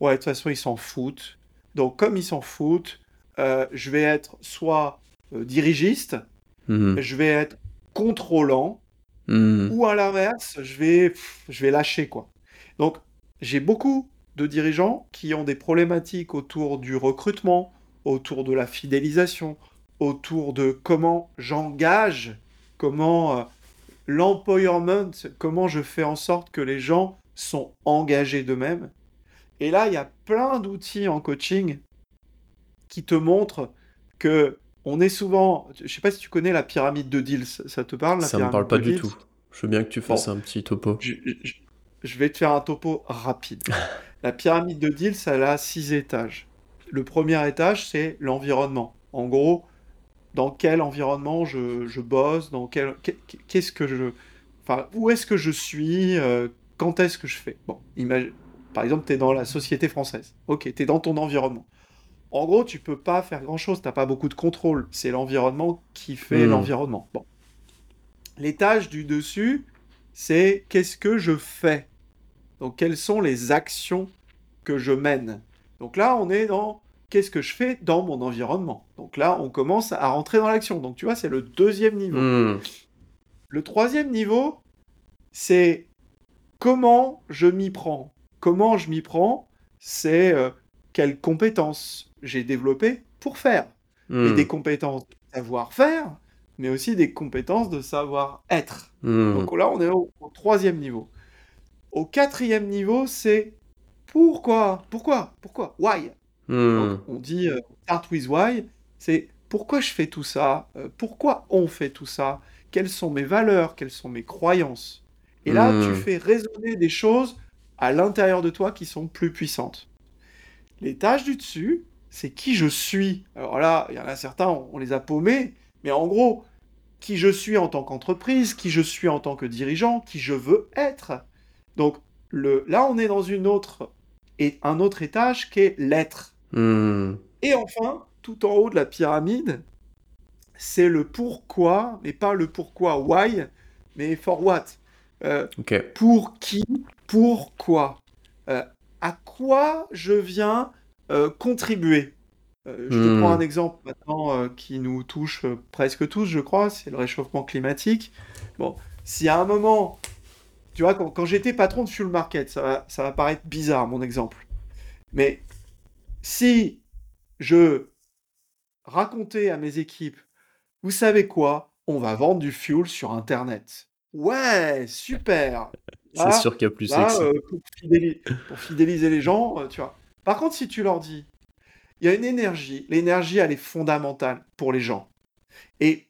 ouais, de toute façon, ils s'en foutent. Donc comme ils s'en foutent, euh, je vais être soit euh, dirigiste, Hmm. je vais être contrôlant, Hmm. ou à l'inverse, je vais, pff, je vais lâcher, quoi. Donc, j'ai beaucoup de dirigeants qui ont des problématiques autour du recrutement, autour de la fidélisation, autour de comment j'engage, comment euh, l'empowerment, comment je fais en sorte que les gens sont engagés d'eux-mêmes. Et là, il y a plein d'outils en coaching qui te montrent que on est souvent, je sais pas si tu connais la pyramide de Diels, ça te parle, la Ça me parle pas du tout. Je veux bien que tu Bon, fasses un petit topo. je, je- je vais te faire un topo rapide. *laughs* La pyramide de Diels, elle a six étages. Le premier étage, c'est l'environnement. En gros, dans quel environnement je, je bosse, dans quel, qu'est- qu'est-ce que je, enfin, où est-ce que je suis, euh, quand est-ce que je fais? Bon, imagine, par exemple, tu es dans la société française. Ok, tu es dans ton environnement. En gros, tu peux pas faire grand-chose, t'as pas beaucoup de contrôle. C'est l'environnement qui fait Hmm. l'environnement. Bon. L'étage du dessus, c'est qu'est-ce que je fais? Donc, quelles sont les actions que je mène? Donc là, on est dans qu'est-ce que je fais dans mon environnement? Donc là, on commence à rentrer dans l'action. Donc tu vois, c'est le deuxième niveau. Hmm. Le troisième niveau, c'est comment je m'y prends. Comment je m'y prends, c'est euh, quelles compétences j'ai développées pour faire. Et Hmm. des compétences de savoir-faire, mais aussi des compétences de savoir-être. Hmm. Donc là, on est au, au troisième niveau. Au quatrième niveau, c'est pourquoi, pourquoi, pourquoi, why? Hmm. On dit euh, start with why, c'est pourquoi je fais tout ça, euh, pourquoi on fait tout ça, quelles sont mes valeurs, quelles sont mes croyances? Et là, Hmm. tu fais résonner des choses à l'intérieur de toi qui sont plus puissantes. Les tâches du dessus, c'est qui je suis. Alors là, il y en a certains, on, on les a paumés, mais en gros, qui je suis en tant qu'entreprise, qui je suis en tant que dirigeant, qui je veux être. Donc le, là, on est dans une autre, et un autre étage qui est l'être. Et enfin, tout en haut de la pyramide, c'est le pourquoi, mais pas le pourquoi why, mais for what. Euh, Ok. pour qui, pourquoi. Euh, à quoi je viens euh, contribuer. Je te Hmm. prends un exemple maintenant qui nous touche presque tous, je crois, c'est le réchauffement climatique. Bon, si à un moment, tu vois, quand, quand j'étais patron de Fuel Market, ça va, ça va paraître bizarre mon exemple, mais si je racontais à mes équipes, vous savez quoi, on va vendre du fuel sur Internet. Ouais, super. *laughs* C'est sûr qu'il y a plus là, sexy. euh, pour fidéliser les gens, euh, tu vois. Par contre, si tu leur dis, il y a une énergie, l'énergie, elle est fondamentale pour les gens. Et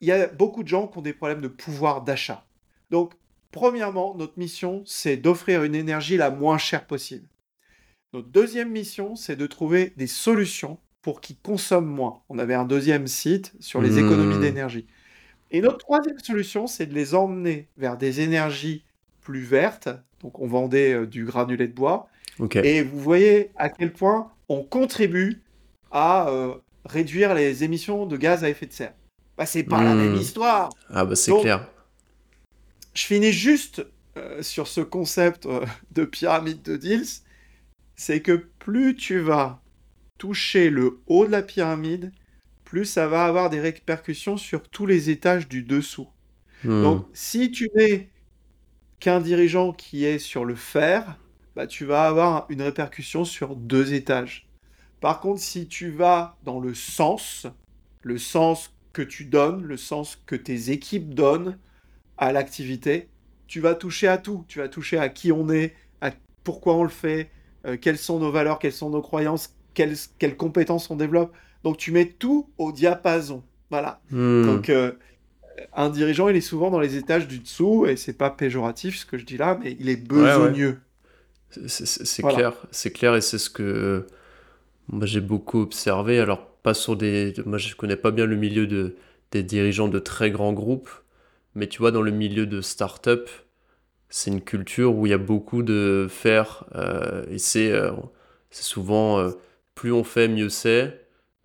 il y a beaucoup de gens qui ont des problèmes de pouvoir d'achat. Donc, premièrement, notre mission, c'est d'offrir une énergie la moins chère possible. Notre deuxième mission, c'est de trouver des solutions pour qu'ils consomment moins. On avait un deuxième site sur les économies Hmm. d'énergie. Et notre troisième solution, c'est de les emmener vers des énergies plus vertes. Donc, on vendait euh, du granulé de bois. Et vous voyez à quel point on contribue à euh, réduire les émissions de gaz à effet de serre. Bah, c'est pas la même Hmm. histoire. Ah bah c'est clair. Je finis juste euh, sur ce concept de pyramide de deals. C'est que plus tu vas toucher le haut de la pyramide, plus ça va avoir des répercussions sur tous les étages du dessous. Hmm. Donc, si tu n'es qu'un dirigeant qui est sur le fer, bah, tu vas avoir une répercussion sur deux étages. Par contre, si tu vas dans le sens, le sens que tu donnes, le sens que tes équipes donnent à l'activité, tu vas toucher à tout. Tu vas toucher à qui on est, à pourquoi on le fait, euh, quelles sont nos valeurs, quelles sont nos croyances, quelles, quelles compétences on développe. Donc tu mets tout au diapason. Voilà. Hmm. Donc euh, un dirigeant, il est souvent dans les étages du dessous, et c'est pas péjoratif ce que je dis là, mais il est besogneux. C'est- C'est c'est Voilà. clair, c'est clair et c'est ce que moi j'ai beaucoup observé. Alors pas sur des, moi je connais pas bien le milieu de des dirigeants de très grands groupes, mais tu vois dans le milieu de start-up, c'est une culture où il y a beaucoup de faire euh, et c'est euh, c'est souvent euh, plus on fait mieux c'est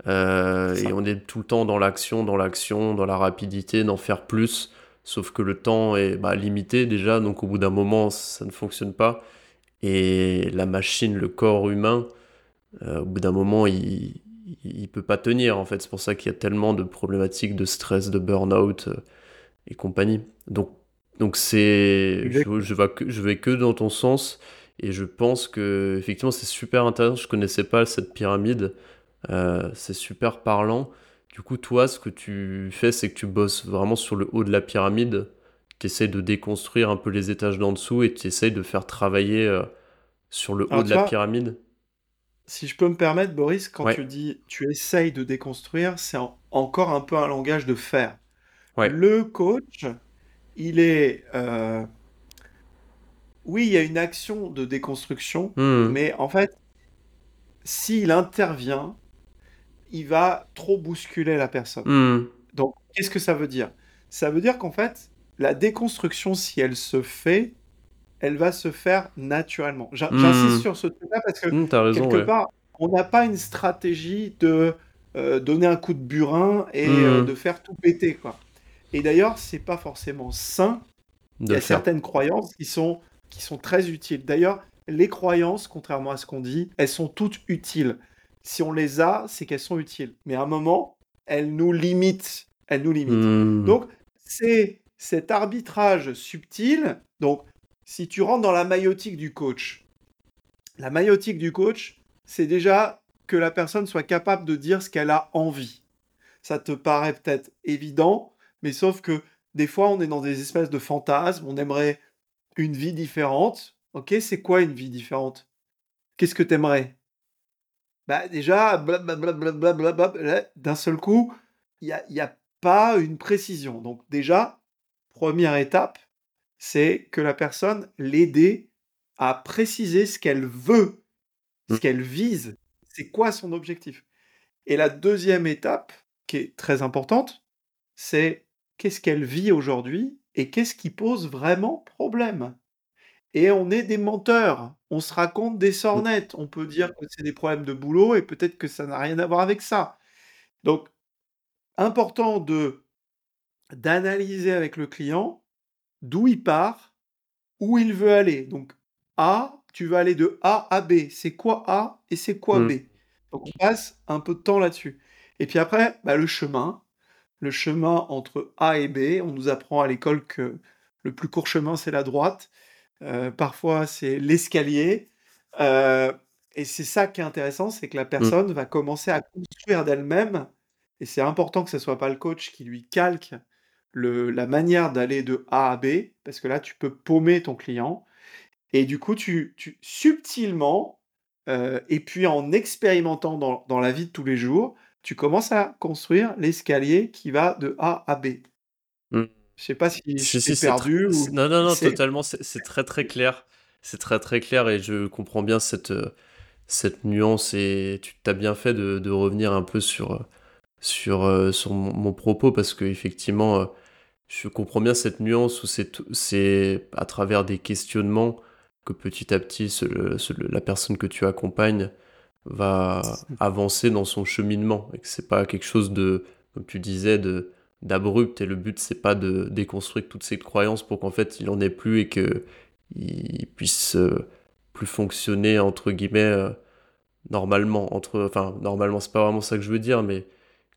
Euh, et on est tout le temps dans l'action, dans l'action, dans la rapidité, d'en faire plus. Sauf que le temps est bah, limité déjà, donc au bout d'un moment ça ne fonctionne pas. Et la machine, le corps humain, au bout d'un moment, il, il, peut pas tenir en fait. C'est pour ça qu'il y a tellement de problématiques de stress, de burn-out euh, et compagnie. Donc, donc c'est, je, je, vais que, je vais que dans ton sens et je pense que effectivement c'est super intéressant. Je connaissais pas cette pyramide, Euh, c'est super parlant. Du coup, toi, ce que tu fais, c'est que tu bosses vraiment sur le haut de la pyramide. Tu essaies de déconstruire un peu les étages d'en dessous et tu essaies de faire travailler euh, sur le haut Alors de la vois, pyramide. si je peux me permettre, Boris, quand Ouais, tu dis tu essayes de déconstruire, c'est en- encore un peu un langage de faire. ouais. Le coach, il est... euh, Oui, il y a une action de déconstruction, Hmm, mais en fait, s'il intervient, il va trop bousculer la personne. hmm, Donc, qu'est-ce que ça veut dire? Ça veut dire qu'en fait, la déconstruction, si elle se fait, elle va se faire naturellement. J'in- J'insiste hmm. sur ce truc-là parce que Hmm, raison, quelque ouais. part, on n'a pas une stratégie de euh, donner un coup de burin et euh, Hmm, de faire tout péter, quoi. Et d'ailleurs, c'est pas forcément sain. Il y a faire. certaines croyances qui sont, qui sont très utiles. D'ailleurs, les croyances, contrairement à ce qu'on dit, elles sont toutes utiles. Si on les a, c'est qu'elles sont utiles. Mais à un moment, elles nous limitent. Elles nous limitent. Hmm, Donc, c'est cet arbitrage subtil. Donc, si tu rentres dans la maïotique du coach, la maïotique du coach, c'est déjà que la personne soit capable de dire ce qu'elle a envie. Ça te paraît peut-être évident, mais sauf que des fois, on est dans des espèces de fantasmes, on aimerait une vie différente. Ok, c'est quoi une vie différente? Qu'est-ce que t'aimerais? Bah déjà, blablabla, blablabla, d'un seul coup, il n'y a, a pas une précision. Donc déjà, première étape, c'est que la personne l'aider à préciser ce qu'elle veut, ce qu'elle vise, c'est quoi son objectif? Et la deuxième étape, qui est très importante, c'est qu'est-ce qu'elle vit aujourd'hui et qu'est-ce qui pose vraiment problème. Et on est des menteurs, on se raconte des sornettes, on peut dire que c'est des problèmes de boulot et peut-être que ça n'a rien à voir avec ça. Donc, important de d'analyser avec le client d'où il part, où il veut aller. Donc, A, tu vas aller de A à B. C'est quoi A et c'est quoi Hmm, B? Donc, on passe un peu de temps là-dessus. Et puis après, bah, le chemin. Le chemin entre A et B. On nous apprend à l'école que le plus court chemin, c'est la droite. Euh, parfois, c'est l'escalier. Euh, et c'est ça qui est intéressant, c'est que la personne va commencer à construire d'elle-même. Et c'est important que ce soit pas le coach qui lui calque la manière d'aller de A à B, parce que là, tu peux paumer ton client. Et du coup, tu, tu subtilement, euh, et puis en expérimentant dans, dans la vie de tous les jours, tu commences à construire l'escalier qui va de A à B. Hmm. Je sais pas si je c'est tr- perdu ou Non, non, non, totalement, c'est très très clair. C'est très très clair et je comprends bien cette, euh, cette nuance et tu t'as bien fait de, de revenir un peu sur, euh, sur, euh, sur mon, mon propos parce que effectivement, je comprends bien cette nuance où c'est à travers des questionnements que petit à petit ce- ce- la personne que tu accompagnes va avancer dans son cheminement et que c'est pas quelque chose de, comme tu disais, de d'abrupt et le but c'est pas de déconstruire toutes ces croyances pour qu'en fait il en ait plus et que il puisse euh, plus fonctionner entre guillemets euh, normalement. Entre, enfin, normalement, c'est pas vraiment ça que je veux dire, mais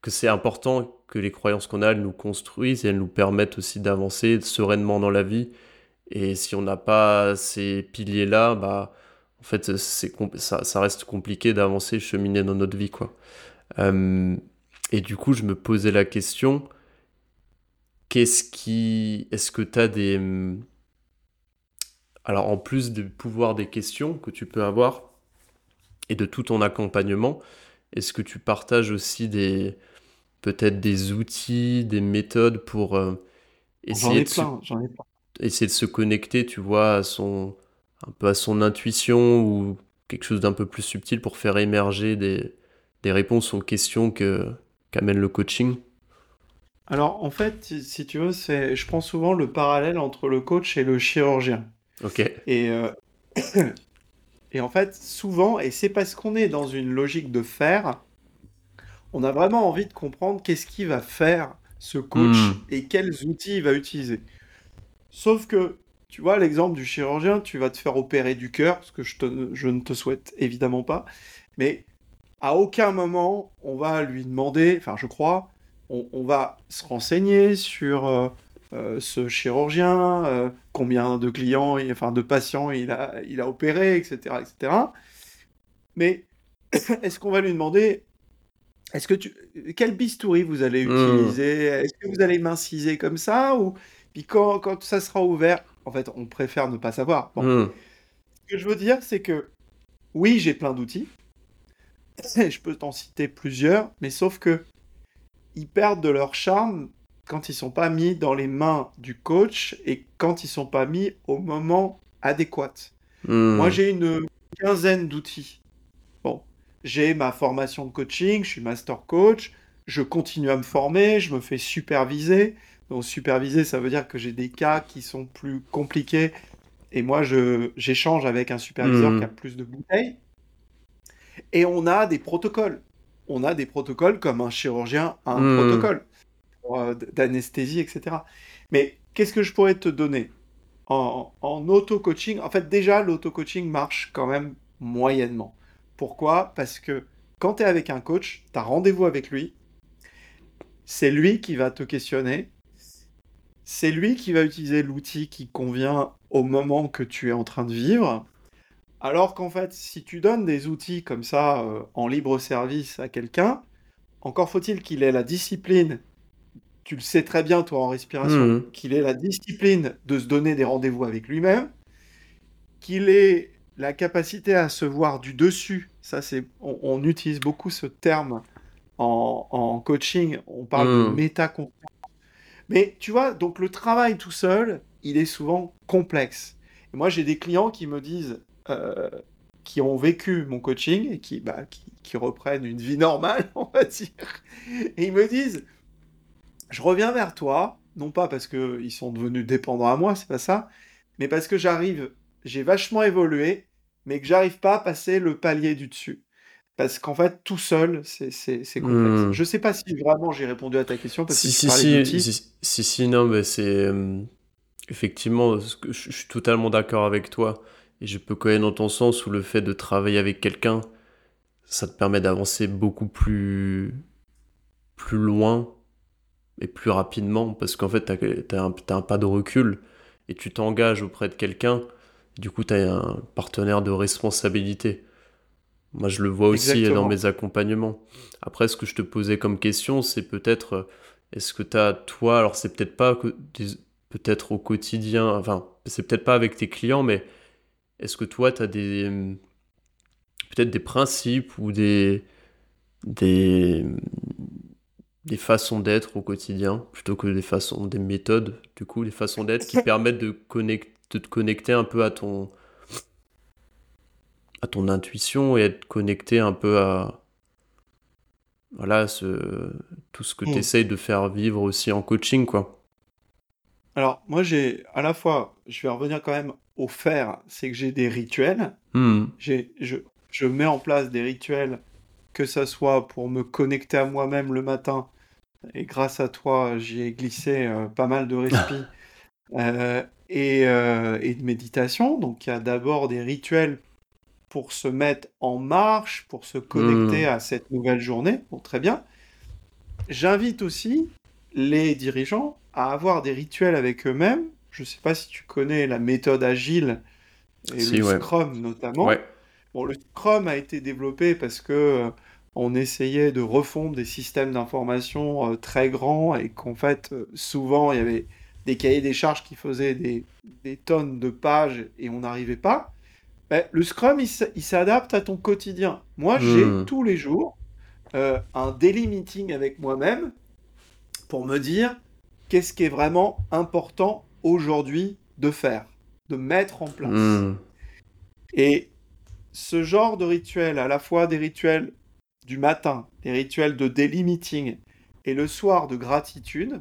que c'est important que les croyances qu'on a, elles nous construisent et elles nous permettent aussi d'avancer sereinement dans la vie. Et si on n'a pas ces piliers-là, bah, en fait, c'est ça, ça, reste compliqué d'avancer, cheminer dans notre vie, quoi. Euh, et du coup, je me posais la question, qu'est-ce qui... Est-ce que tu as des... Alors, en plus du pouvoir des questions que tu peux avoir et de tout ton accompagnement, est-ce que tu partages aussi des peut-être des outils, des méthodes pour euh, essayer, de se, essayer de se connecter, tu vois, à son, un peu à son intuition ou quelque chose d'un peu plus subtil pour faire émerger des, des réponses aux questions que, qu'amène le coaching Alors, en fait, si tu veux, c'est, je prends souvent le parallèle entre le coach et le chirurgien. Ok. Et, euh, *coughs* et en fait, souvent, et c'est parce qu'on est dans une logique de faire, on a vraiment envie de comprendre qu'est-ce qu'il va faire ce coach hmm. et quels outils il va utiliser. Sauf que, tu vois, l'exemple du chirurgien, tu vas te faire opérer du cœur, ce que je, je ne te souhaite évidemment pas, mais à aucun moment on va lui demander, enfin je crois, on, va se renseigner sur euh, euh, ce chirurgien, euh, combien de clients, enfin de patients il a, il a opéré, etc., etc. Mais *coughs* est-ce qu'on va lui demander, est-ce que tu, quel bistouri vous allez mmh. utiliser? Est-ce que vous allez m'inciser comme ça ou puis quand, quand, ça sera ouvert, en fait, on préfère ne pas savoir. Mmh. Ce que je veux dire, c'est que oui, j'ai plein d'outils. *laughs* je peux t'en citer plusieurs, mais sauf que ils perdent de leur charme quand ils sont pas mis dans les mains du coach et quand ils sont pas mis au moment adéquat. Hmm. Moi, j'ai une quinzaine d'outils. Bon, j'ai ma formation de coaching, je suis master coach, je continue à me former, je me fais superviser. Donc superviser, ça veut dire que j'ai des cas qui sont plus compliqués et moi j'échange avec un superviseur hmm. qui a plus de bouteilles. Et on a des protocoles. On a des protocoles comme un chirurgien a un hmm. protocole euh, d'anesthésie, etc. Mais qu'est-ce que je pourrais te donner? En, auto-coaching En fait, déjà, l'auto-coaching marche quand même moyennement. Pourquoi? Parce que quand tu es avec un coach, tu as rendez-vous avec lui, c'est lui qui va te questionner, c'est lui qui va utiliser l'outil qui convient au moment que tu es en train de vivre, alors qu'en fait, si tu donnes des outils comme ça euh, en libre service à quelqu'un, encore faut-il qu'il ait la discipline, tu le sais très bien toi en respiration, mmh. qu'il ait la discipline de se donner des rendez-vous avec lui-même, qu'il ait la capacité à se voir du dessus. Ça, c'est, on, utilise beaucoup ce terme en, coaching. On parle de mmh. méta Mais tu vois, donc le travail tout seul, il est souvent complexe. moi, j'ai des clients qui me disent euh, qui ont vécu mon coaching et qui, bah, qui, reprennent une vie normale, *laughs* on va dire. Et ils me disent, je reviens vers toi, non pas parce qu'ils sont devenus dépendants à moi, c'est pas ça, mais parce que j'arrive, j'ai vachement évolué, mais que j'arrive pas à passer le palier du dessus. Parce qu'en fait, tout seul, c'est complexe. Hmm. Je sais pas si vraiment j'ai répondu à ta question. Parce si, que si, si, si, si, si, non, mais c'est. Euh, effectivement, je suis totalement d'accord avec toi. Et je peux connaître dans ton sens où le fait de travailler avec quelqu'un, ça te permet d'avancer beaucoup plus, plus loin et plus rapidement parce qu'en fait, tu as, un pas de recul et tu t'engages auprès de quelqu'un. Du coup, tu as un partenaire de responsabilité. Moi, je le vois aussi dans mes accompagnements. Après, ce que je te posais comme question, c'est peut-être, est-ce que tu as, toi, alors c'est peut-être pas peut-être au quotidien, enfin, c'est peut-être pas avec tes clients, mais est-ce que toi, tu as des peut-être des principes ou des, des, des façons d'être au quotidien plutôt que des façons, des méthodes, du coup, des façons d'être qui *laughs* permettent de, connecter, de te connecter un peu à ton à ton intuition et être connecté un peu à voilà ce, tout ce que hmm. tu essayes de faire vivre aussi en coaching quoi. Alors moi j'ai à la fois, je vais revenir quand même au faire, c'est que j'ai des rituels. Hmm. J'ai, je, je, mets en place des rituels, que ça soit pour me connecter à moi-même le matin, et grâce à toi, j'y ai glissé euh, pas mal de respi, *laughs* euh, et, euh, et, de méditation. Donc il y a d'abord des rituels pour se mettre en marche, pour se connecter à cette nouvelle journée. Bon, très bien. J'invite aussi les dirigeants à avoir des rituels avec eux-mêmes. Je ne sais pas si tu connais la méthode agile et le Scrum notamment. Bon, le Scrum a été développé parce que euh, on essayait de refondre des systèmes d'information euh, très grands et qu'en fait, euh, souvent, il y avait des cahiers des charges qui faisaient des, tonnes de pages et on n'arrivait pas. Ben, le Scrum, il, s'adapte à ton quotidien. Moi, j'ai hmm. tous les jours un daily meeting avec moi-même pour me dire qu'est-ce qui est vraiment important aujourd'hui de faire, de mettre en place. Hmm. Et ce genre de rituel, à la fois des rituels du matin, des rituels de daily meeting et le soir de gratitude,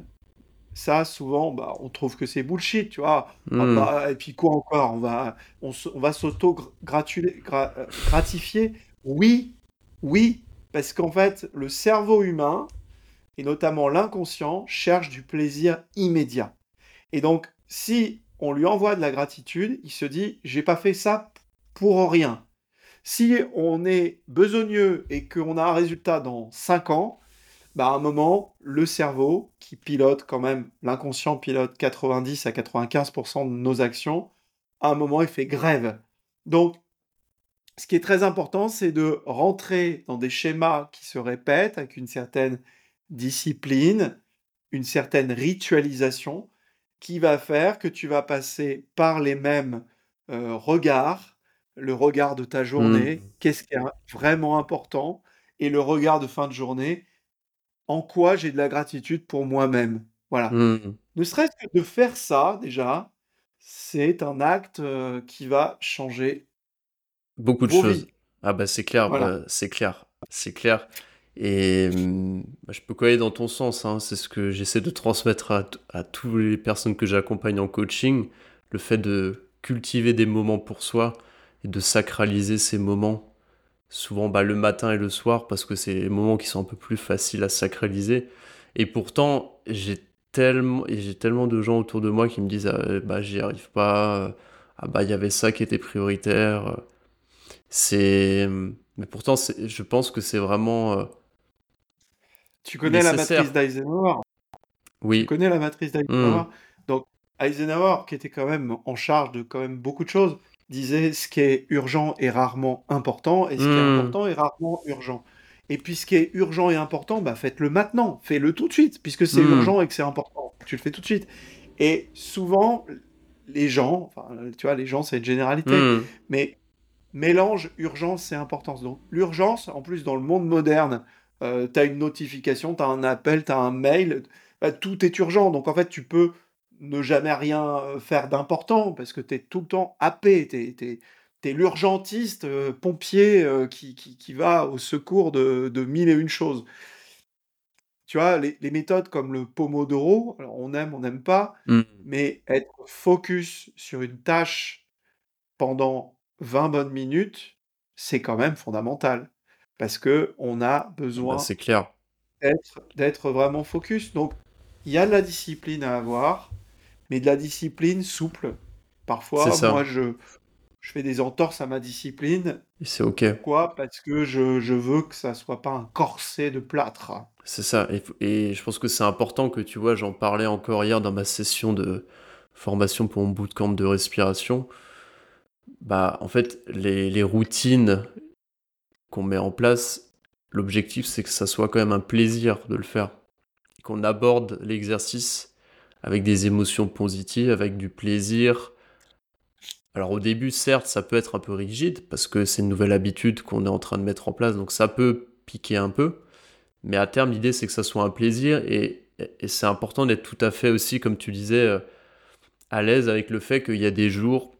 ça souvent bah, on trouve que c'est bullshit, tu vois. Hmm. et puis quoi encore On va, on, va s'auto euh, gratifier. Oui, oui, parce qu'en fait le cerveau humain et notamment l'inconscient cherche du plaisir immédiat. Et donc si on lui envoie de la gratitude, il se dit j'ai pas fait ça pour rien. Si on est besogneux et qu'on a un résultat dans 5 ans, bah à un moment, le cerveau, qui pilote quand même, l'inconscient pilote 90 à 95% de nos actions, à un moment, il fait grève. Donc, ce qui est très important, c'est de rentrer dans des schémas qui se répètent avec une certaine discipline, une certaine ritualisation, qui va faire que tu vas passer par les mêmes euh, regards, le regard de ta journée, mmh. qu'est-ce qui est vraiment important, et le regard de fin de journée, en quoi j'ai de la gratitude pour moi-même. Voilà. Mmh. Ne serait-ce que de faire ça, déjà, c'est un acte qui va changer beaucoup de choses. Ah bah c'est clair, bah, c'est clair, c'est clair. Et mmh, bah, je peux quoi aller dans ton sens, hein. c'est ce que j'essaie de transmettre à, à toutes les personnes que j'accompagne en coaching, le fait de cultiver des moments pour soi, et de sacraliser ces moments, souvent bah, le matin et le soir, parce que c'est les moments qui sont un peu plus faciles à sacraliser. Et pourtant, j'ai tellement, j'ai tellement de gens autour de moi qui me disent ah, bah j'y arrive pas, ah bah il y avait ça qui était prioritaire. C'est, mais pourtant, je pense que c'est vraiment. Euh, tu connais la matrice d'Eisenhower? Oui. Tu connais la matrice d'Eisenhower? Mmh. Donc Eisenhower, qui était quand même en charge de quand même beaucoup de choses, disait ce qui est urgent est rarement important et ce qui est hmm. important est rarement urgent. Et puis ce qui est urgent et important, bah faites-le maintenant, faites-le tout de suite, puisque c'est hmm. urgent et que c'est important. Tu le fais tout de suite. Et souvent, les gens, enfin, tu vois, les gens, c'est une généralité, hmm. mais mélange urgence et importance. Donc l'urgence, en plus, dans le monde moderne, euh, tu as une notification, tu as un appel, tu as un mail, bah, tout est urgent. Donc en fait, tu peux ne jamais rien faire d'important parce que tu es tout le temps happé, tu es, l'urgentiste pompier qui, qui, va au secours de, de, mille et une choses. Tu vois, les, méthodes comme le Pomodoro, alors on aime, on n'aime pas, mmh. mais être focus sur une tâche pendant 20 bonnes minutes, c'est quand même fondamental. Parce que on a bah, besoin c'est clair. d'être vraiment focus. Donc, il y a de la discipline à avoir, mais de la discipline souple. Parfois, moi, je, je fais des entorses à ma discipline. Et c'est OK. Pourquoi? Parce que je, je, veux que ça soit pas un corset de plâtre. C'est ça. Et, je pense que c'est important que tu vois, j'en parlais encore hier dans ma session de formation pour mon bootcamp de respiration. Bah, en fait, les, les routines qu'on met en place, l'objectif, c'est que ça soit quand même un plaisir de le faire. Qu'on aborde l'exercice avec des émotions positives, avec du plaisir. Alors au début, certes, ça peut être un peu rigide parce que c'est une nouvelle habitude qu'on est en train de mettre en place, donc ça peut piquer un peu. Mais à terme, l'idée, c'est que ça soit un plaisir et, c'est important d'être tout à fait aussi, comme tu disais, euh, à l'aise avec le fait qu'il y a des jours,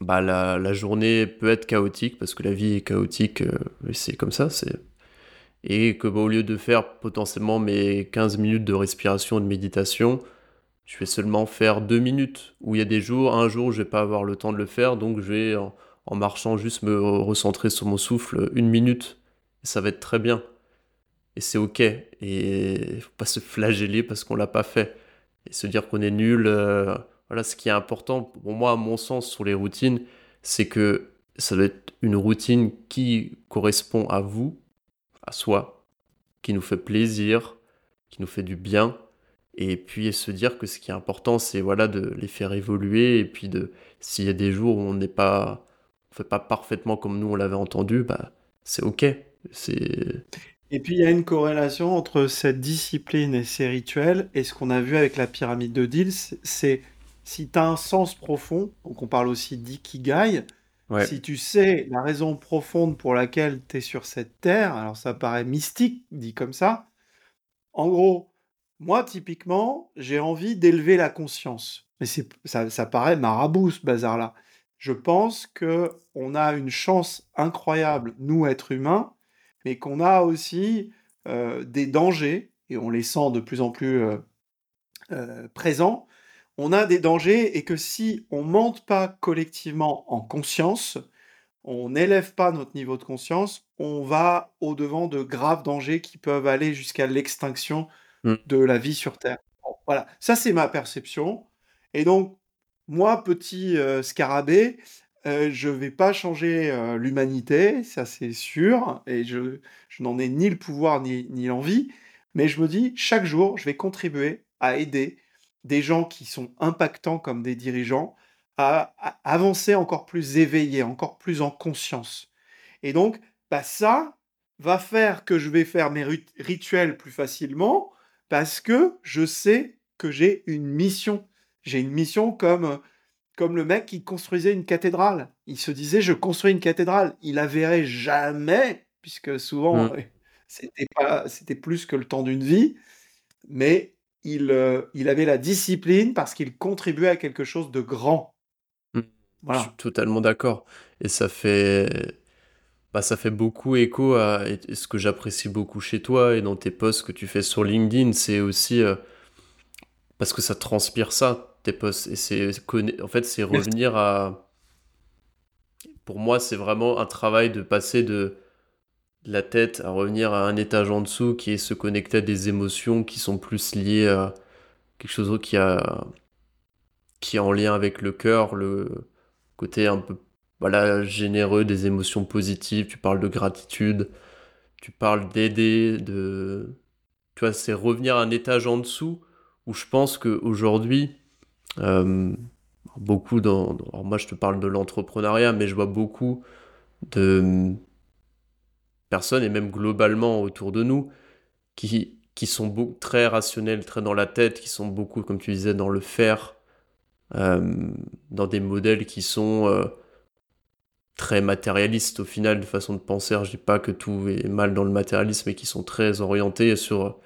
bah, la, journée peut être chaotique parce que la vie est chaotique, euh, c'est comme ça, c'est et que bah, au lieu de faire potentiellement mes 15 minutes de respiration et de méditation, je vais seulement faire 2 minutes. Où il y a des jours, un jour, je vais pas avoir le temps de le faire, donc je vais en, marchant juste me recentrer sur mon souffle une minute. Et ça va être très bien. Et c'est ok. Et faut pas se flageller parce qu'on l'a pas fait. Et se dire qu'on est nul. Euh, voilà, ce qui est important pour moi, à mon sens, sur les routines, c'est que ça doit être une routine qui correspond à vous, à soi, qui nous fait plaisir, qui nous fait du bien, et puis se dire que ce qui est important, c'est voilà de les faire évoluer, et puis de s'il y a des jours où on n'est pas, on fait pas parfaitement comme nous on l'avait entendu, bah c'est ok. C'est et puis il y a une corrélation entre cette discipline et ces rituels, et ce qu'on a vu avec la pyramide de Deals, c'est si tu as un sens profond, donc on parle aussi d'ikigai, si tu sais la raison profonde pour laquelle tu es sur cette terre, alors ça paraît mystique dit comme ça, en gros, moi typiquement, j'ai envie d'élever la conscience. Mais ça paraît marabout ce bazar-là. Je pense que on a une chance incroyable, nous êtres humains, mais qu'on a aussi euh, des dangers, et on les sent de plus en plus euh, euh, présents, on a des dangers et que si on monte pas collectivement en conscience, on n'élève pas notre niveau de conscience, on va au-devant de graves dangers qui peuvent aller jusqu'à l'extinction mmh. de la vie sur Terre. voilà, ça c'est ma perception. Et donc, moi, petit euh, scarabée, euh, je ne vais pas changer euh, l'humanité, ça c'est sûr, et je, je n'en ai ni le pouvoir ni, ni l'envie, mais je me dis, chaque jour, je vais contribuer à aider des gens qui sont impactants comme des dirigeants à, avancer encore plus éveillés, encore plus en conscience. Et donc, bah, ça va faire que je vais faire mes rituels plus facilement parce que je sais que j'ai une mission. J'ai une mission comme, comme le mec qui construisait une cathédrale. Il se disait, je construis une cathédrale. Il la verrait jamais, puisque souvent, mmh. *laughs* c'était pas, c'était plus que le temps d'une vie. Mais euh, il, avait la discipline parce qu'il contribuait à quelque chose de grand. Hmm. Voilà. Je suis totalement d'accord. Et ça fait, bah, ça fait beaucoup écho à ce que j'apprécie beaucoup chez toi et dans tes posts que tu fais sur LinkedIn. C'est aussi euh, parce que ça transpire ça, tes posts. Et c'est, en fait, c'est revenir à. Pour moi, c'est vraiment un travail de passer de la tête à revenir à un étage en dessous qui est se connecter à des émotions qui sont plus liées à quelque chose qui a qui est en lien avec le cœur, le côté un peu voilà généreux des émotions positives. Tu parles de gratitude, tu parles d'aider, de tu vois c'est revenir à un étage en dessous où je pense que aujourd'hui euh, beaucoup dans, alors moi je te parle de l'entrepreneuriat mais je vois beaucoup de personnes, et même globalement autour de nous, qui, qui sont très rationnels, très dans la tête, qui sont beaucoup, comme tu disais, dans le faire, euh, dans des modèles qui sont euh, très matérialistes au final, de façon de penser. je dis pas que tout est mal dans le matérialisme, mais qui sont très orientés sur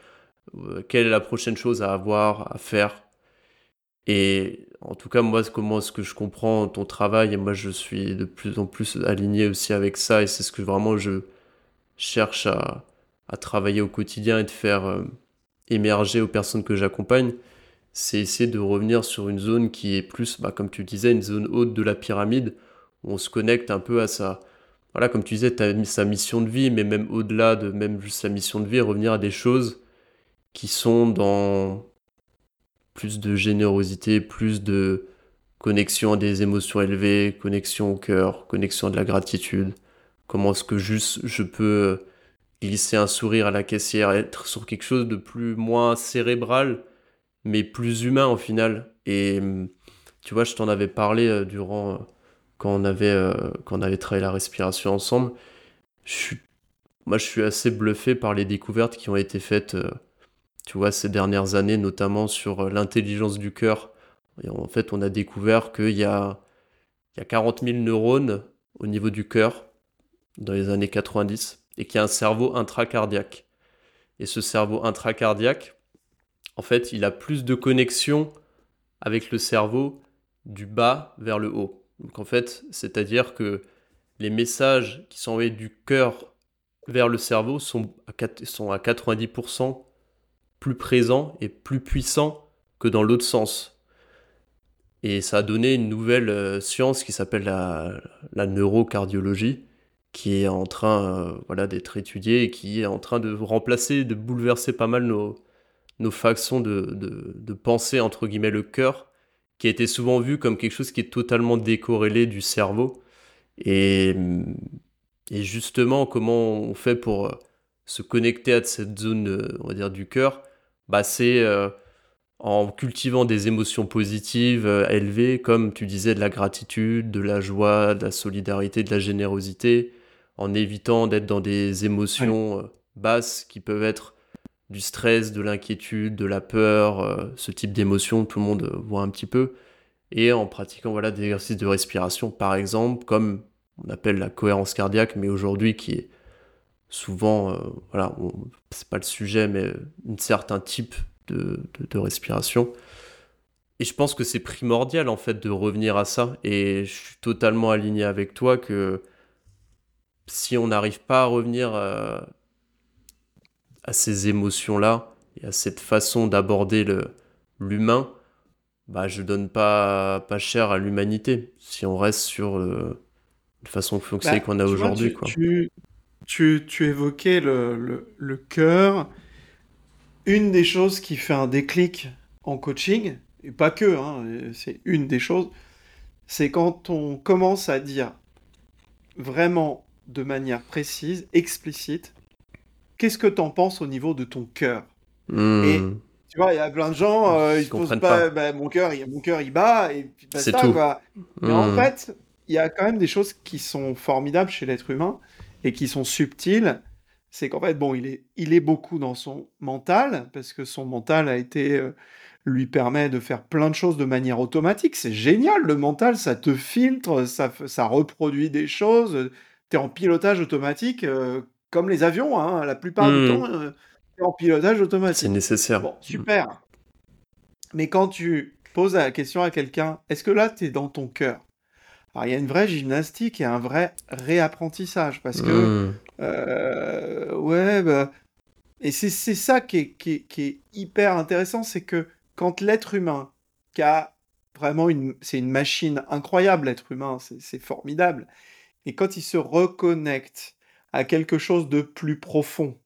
euh, quelle est la prochaine chose à avoir, à faire. Et en tout cas, moi, comment est-ce que je comprends ton travail, et moi, je suis de plus en plus aligné aussi avec ça, et c'est ce que vraiment je cherche à, travailler au quotidien et de faire euh, émerger aux personnes que j'accompagne, c'est essayer de revenir sur une zone qui est plus, bah, comme tu disais, une zone haute de la pyramide, où on se connecte un peu à sa, voilà, comme tu disais, sa mission de vie, mais même au-delà de même sa mission de vie, revenir à des choses qui sont dans plus de générosité, plus de connexion à des émotions élevées, connexion au cœur, connexion à de la gratitude. Comment est-ce que juste je peux glisser un sourire à la caissière, être sur quelque chose de plus moins cérébral, mais plus humain au final. Et tu vois, je t'en avais parlé euh, durant euh, quand on avait euh, quand on avait travaillé la respiration ensemble. Je suis, moi, je suis assez bluffé par les découvertes qui ont été faites, tu vois, ces dernières années, notamment sur l'intelligence du cœur. Et en fait, on a découvert qu'il y a, il y a 40 000 neurones au niveau du cœur dans les années 90 et qui a un cerveau intracardiaque. Et ce cerveau intracardiaque, en fait, il a plus de connexion avec le cerveau du bas vers le haut. Donc en fait, c'est-à-dire que les messages qui sont envoyés du cœur vers le cerveau sont à, sont à 90% plus présents et plus puissants que dans l'autre sens. Et ça a donné une nouvelle euh, science qui s'appelle la, la neurocardiologie, qui est en train euh, voilà, d'être étudié et qui est en train de remplacer, de bouleverser pas mal nos, nos façons de, de, penser, entre guillemets, le cœur, qui a été souvent vu comme quelque chose qui est totalement décorrélé du cerveau. Et, et justement, comment on fait pour se connecter à cette zone, on va dire, du cœur? Bah, C'est en cultivant des émotions positives élevées, comme tu disais, de la gratitude, de la joie, de la solidarité, de la générosité, en évitant d'être dans des émotions basses qui peuvent être du stress, de l'inquiétude, de la peur, euh, ce type d'émotion, tout le monde euh, voit un petit peu, et en pratiquant voilà, des exercices de respiration, par exemple, comme on appelle la cohérence cardiaque, mais aujourd'hui qui est souvent, euh, voilà, c'est pas le sujet, mais un certain type de, de, respiration. Et je pense que c'est primordial en fait de revenir à ça, et je suis totalement aligné avec toi que si on n'arrive pas à revenir à ces émotions-là et à cette façon d'aborder l'humain, bah, je donne pas, pas cher à l'humanité si on reste sur le, la façon de fonctionner bah, qu'on a aujourd'hui. Tu, tu, tu, évoquais le, le, le cœur. Une des choses qui fait un déclic en coaching, et pas que, hein, c'est une des choses, c'est quand on commence à dire vraiment de manière précise, explicite, qu'est-ce que tu en penses au niveau de ton cœur? Hmm. Et tu vois, il y a plein de gens, euh, ils posent pas, bah, mon cœur, mon cœur, il bat, et puis c'est tout. Quoi. Mais en Hmm. fait, il y a quand même des choses qui sont formidables chez l'être humain et qui sont subtiles. C'est qu'en fait, bon, il est, il est beaucoup dans son mental, parce que son mental a été, euh, lui permet de faire plein de choses de manière automatique. C'est génial, le mental, ça te filtre, ça, ça reproduit des choses. Tu es en pilotage automatique, euh, comme les avions, hein, la plupart du Hmm. temps, euh, tu es en pilotage C'est automatique. nécessaire. Bon, super. Mais quand tu poses la question à quelqu'un, est-ce que là, tu es dans ton cœur? Alors, il y a une vraie gymnastique et un vrai réapprentissage, parce que, Hmm. euh, ouais, bah, et c'est c'est ça qui est, qui est- qui est hyper intéressant, c'est que quand l'être humain, qui a vraiment une, c'est une machine incroyable, l'être humain, c'est c'est formidable, et quand il se reconnecte à quelque chose de plus profond,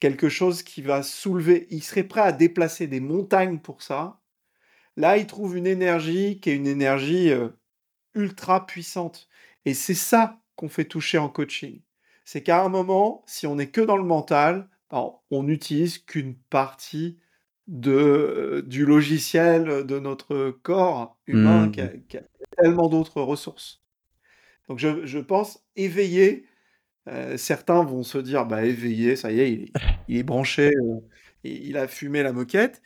quelque chose qui va soulever, il serait prêt à déplacer des montagnes pour ça. Là, il trouve une énergie qui est une énergie euh, ultra puissante. Et c'est ça qu'on fait toucher en coaching. C'est qu'à un moment, si on n'est que dans le mental, ben, on n'utilise qu'une partie de, euh, du logiciel de notre corps humain qui a, qui a tellement d'autres ressources. Donc je, je pense éveiller euh, certains vont se dire, bah éveillé, ça y est, il est, il est branché, euh, il il a fumé la moquette.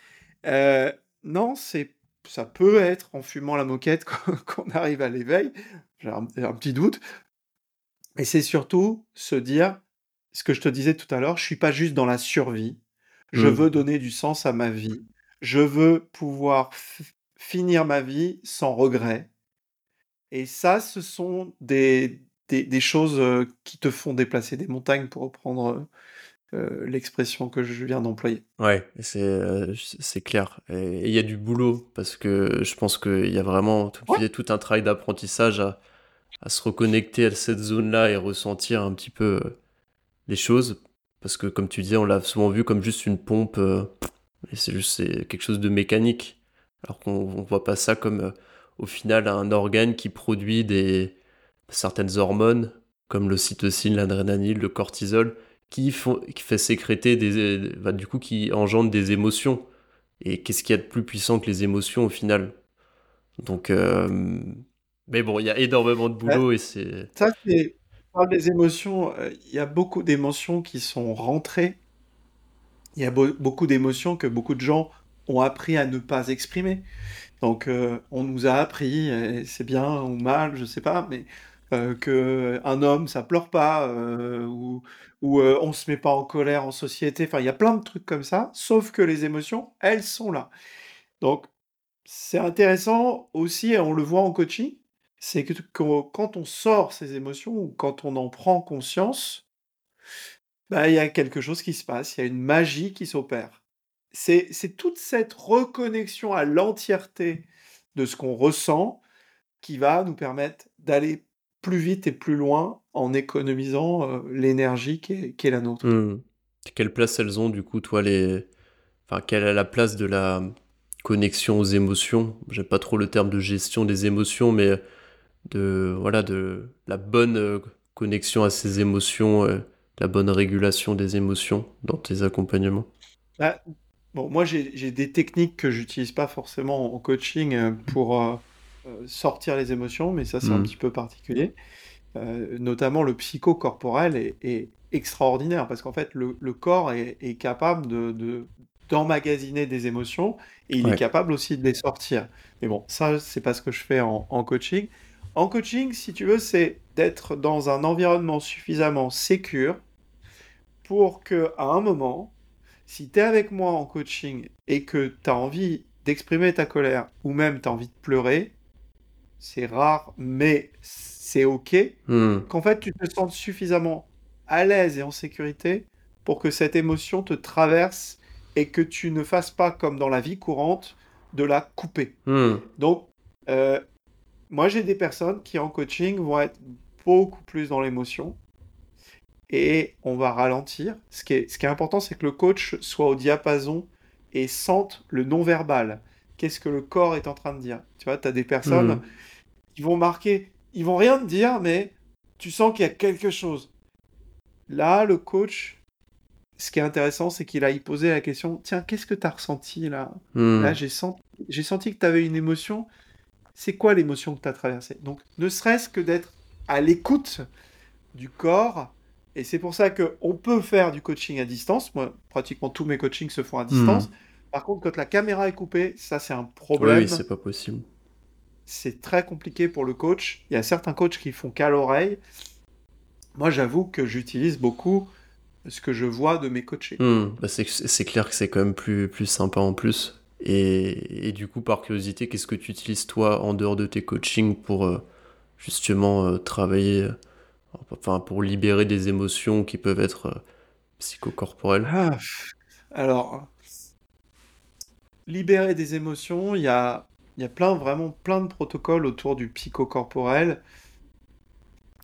Euh, non, c'est, ça peut être en fumant la moquette *laughs* qu'on arrive à l'éveil. J'ai un, un petit doute. Mais c'est surtout se dire, ce que je te disais tout à l'heure, je suis pas juste dans la survie. Je Hmm. veux donner du sens à ma vie. Je veux pouvoir finir ma vie sans regret. Et ça, ce sont des, des, des choses qui te font déplacer des montagnes, pour reprendre euh, l'expression que je viens d'employer. Ouais, c'est euh, c'est clair. Et il y a du boulot parce que je pense qu'il y a vraiment, tout un travail d'apprentissage à, à se reconnecter à cette zone-là et ressentir un petit peu les choses. Parce que, comme tu disais, on l'a souvent vu comme juste une pompe euh, et c'est juste c'est quelque chose de mécanique. Alors qu'on on voit pas ça comme, au final, un organe qui produit des, certaines hormones comme l'ocytocine, l'adrénaline, le cortisol qui, font, qui fait sécréter des, bah, du coup, qui engendre des émotions. Et qu'est-ce qu'il y a de plus puissant que les émotions au final? Donc, euh, mais bon, il y a énormément de Ouais. boulot et c'est. Ça, c'est, parle des émotions, euh, il y a beaucoup d'émotions qui sont rentrées. Il y a beau- beaucoup d'émotions que beaucoup de gens ont appris à ne pas exprimer. Donc, euh, on nous a appris, et c'est bien ou mal, je sais pas, mais euh, que homme, ça pleure pas, euh, ou, ou euh, on se met pas en colère en société. Enfin, il y a plein de trucs comme ça, sauf que les émotions, elles sont là. Donc, c'est intéressant aussi, et on le voit en coaching, c'est que que quand on sort ces émotions ou quand on en prend conscience, bah, il y a quelque chose qui se passe, il y a une magie qui s'opère. C'est c'est toute cette reconnexion à l'entièreté de ce qu'on ressent qui va nous permettre d'aller plus vite et plus loin en économisant euh, l'énergie qui est, qui est la nôtre. Hmm. Quelle place elles ont, du coup, toi, les. Enfin, quelle est la place de la connexion aux émotions? J'aime pas trop le terme de gestion des émotions, mais de, voilà, de la bonne euh, connexion à ses émotions, euh, la bonne régulation des émotions dans tes accompagnements? Bah, Bon, moi, j'ai des techniques que j'utilise pas forcément en coaching euh, pour sortir les émotions, mais ça, c'est un hmm. petit peu particulier. notamment, le psychocorporel est, est extraordinaire parce qu'en fait, le, corps est, capable de, d'emmagasiner des émotions et il est capable aussi de les sortir. Mais bon, ça, c'est pas ce que je fais en, coaching. En coaching, si tu veux, c'est d'être dans un environnement suffisamment sécure pour que à un moment, si tu es avec moi en coaching et que tu as envie d'exprimer ta colère ou même tu as envie de pleurer, c'est rare, mais c'est OK, hmm. qu'en fait tu te sens suffisamment à l'aise et en sécurité pour que cette émotion te traverse et que tu ne fasses pas comme dans la vie courante de la couper. Hmm. Donc, euh, moi j'ai des personnes qui en coaching vont être beaucoup plus dans l'émotion et on va ralentir. Ce qui est, ce qui est important, c'est que le coach soit au diapason et sente le non-verbal. Qu'est-ce que le corps est en train de dire? Tu vois, tu as des personnes hmm. qui vont marquer, ils vont rien te dire, mais tu sens qu'il y a quelque chose. Là, le coach, ce qui est intéressant, c'est qu'il a y posé la question Tiens, qu'est-ce que tu as ressenti là? Hmm. Là, j'ai senti, senti que tu avais une émotion. C'est quoi l'émotion que tu as traversée? Donc, ne serait-ce que d'être à l'écoute du corps. Et c'est pour ça qu'on peut faire du coaching à distance. Moi, pratiquement tous mes coachings se font à distance. Hmm. Par contre, quand la caméra est coupée, ça, c'est un problème. Oui, c'est pas possible. C'est très compliqué pour le coach. Il y a certains coachs qui font qu'à l'oreille. Moi, j'avoue que j'utilise beaucoup ce que je vois de mes coachés. Hmm, bah, c'est clair que c'est quand même plus, plus sympa en plus. Et, et du coup, par curiosité, qu'est-ce que tu utilises toi en dehors de tes coachings pour euh, justement euh, travailler, euh, enfin pour libérer des émotions qui peuvent être psychocorporelles ah, Alors, libérer des émotions, il y a, y a plein, vraiment plein de protocoles autour du psychocorporel,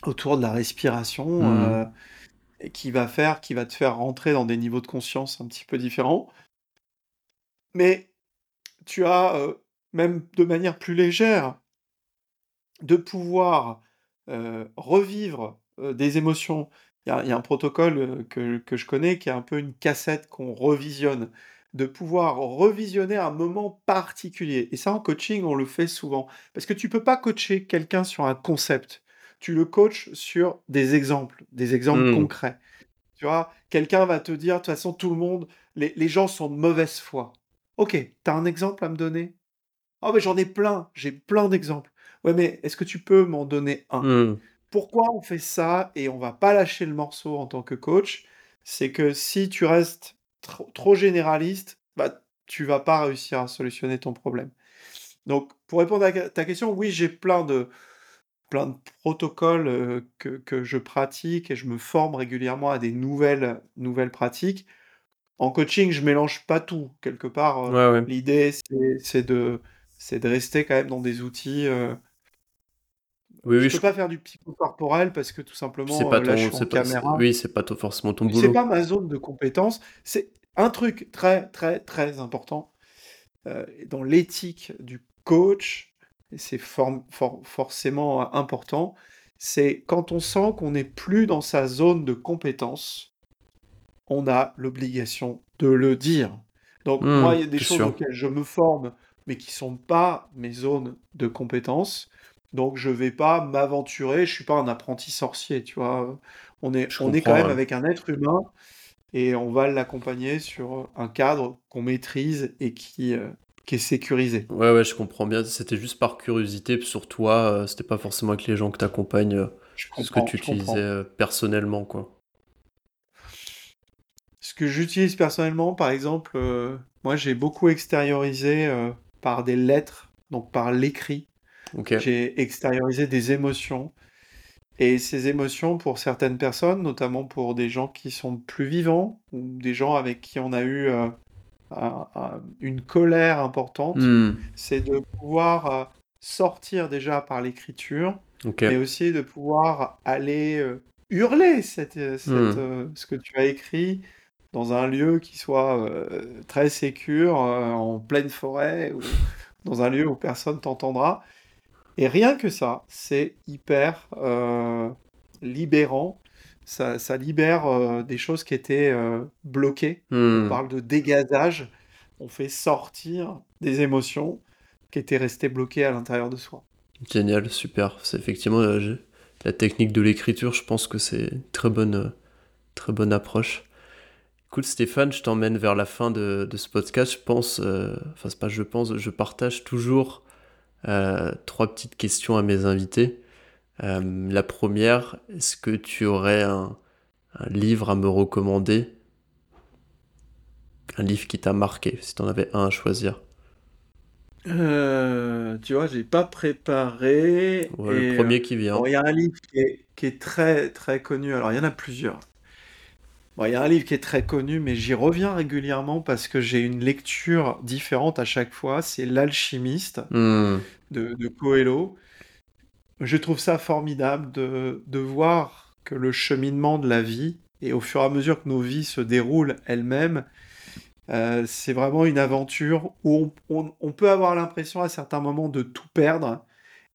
autour de la respiration. Hmm qui va faire, qui va te faire rentrer dans des niveaux de conscience un petit peu différents. Mais tu as, euh, même de manière plus légère, de pouvoir euh, revivre euh, des émotions. Il y, a un protocole que, que, je connais qui est un peu une cassette qu'on revisionne, de pouvoir revisionner un moment particulier. Et ça, en coaching, on le fait souvent. Parce que tu peux pas coacher quelqu'un sur un concept tu le coaches sur des exemples, des exemples mmh. concrets. Tu vois, quelqu'un va te dire, de toute façon, tout le monde, les, gens sont de mauvaise foi. Ok, tu as un exemple à me donner? Oh, mais j'en ai plein, j'ai plein d'exemples. Ouais, mais est-ce que tu peux m'en donner un? Mmh. Pourquoi on fait ça et on va pas lâcher le morceau en tant que coach C'est que si tu restes trop, généraliste, bah, tu vas pas réussir à solutionner ton problème. Donc, pour répondre à ta question, oui, j'ai plein de, plein de protocoles que, je pratique et je me forme régulièrement à des nouvelles, nouvelles pratiques. En coaching, je mélange pas tout. Quelque part, l'idée, c'est de, de rester quand même dans des outils. Oui, je ne peux pas faire du psychocorporel parce que tout simplement, c'est pas ton, oui, c'est pas forcément ton boulot. C'est pas ma zone de compétence. C'est un truc très, très, très important dans l'éthique du coach c'est forcément important, c'est quand on sent qu'on n'est plus dans sa zone de compétence, on a l'obligation de le dire. Donc mmh, moi, il y a des choses auxquelles je me forme, mais qui sont pas mes zones de compétence. Donc je vais pas m'aventurer, je suis pas un apprenti sorcier, tu vois. On est, on est quand même avec un être humain et on va l'accompagner sur un cadre qu'on maîtrise et qui, euh, qui est sécurisé. Ouais, ouais, je comprends bien. C'était juste par curiosité sur toi. Euh, c'était pas forcément avec les gens que tu accompagnes, euh, ce que tu utilisais euh, personnellement, quoi. Ce que j'utilise personnellement, par exemple, moi j'ai beaucoup extériorisé par des lettres, donc par l'écrit. J'ai extériorisé des émotions. Et ces émotions, pour certaines personnes, notamment pour des gens qui sont plus vivants, ou des gens avec qui on a eu une colère importante, hmm. c'est de pouvoir euh, sortir déjà par l'écriture, mais aussi de pouvoir aller euh, hurler cette, euh, hmm. ce que tu as écrit dans un lieu qui soit très sécure, en pleine forêt, ou dans un lieu où personne t'entendra. Et rien que ça, c'est hyper euh, libérant. Ça, ça libère euh, des choses qui étaient euh, bloquées. On Hmm, parle de dégazage. On fait sortir des émotions qui étaient restées bloquées à l'intérieur de soi. génial, super. C'est effectivement la technique de l'écriture, je pense que c'est une très bonne, très bonne approche. Écoute Stéphane, je t'emmène vers la fin de, de ce podcast. Je pense, euh, enfin c'est pas je pense, je partage toujours trois petites questions à mes invités. Euh, la première, est-ce que tu aurais un, un livre à me recommander? Un livre qui t'a marqué, si tu en avais un à choisir. Euh, tu vois, j'ai pas préparé. Ouais, le Et euh, premier qui vient. bon, il y a un livre qui est, qui est très très connu. Alors, il y en a plusieurs. Bon, il y a un livre qui est très connu, mais j'y reviens régulièrement parce que j'ai une lecture différente à chaque fois. C'est L'Alchimiste Hmm, de, de Coelho. Je trouve ça formidable de, de voir que le cheminement de la vie, et au fur et à mesure que nos vies se déroulent elles-mêmes, euh, c'est vraiment une aventure où on, on- on peut avoir l'impression à certains moments de tout perdre.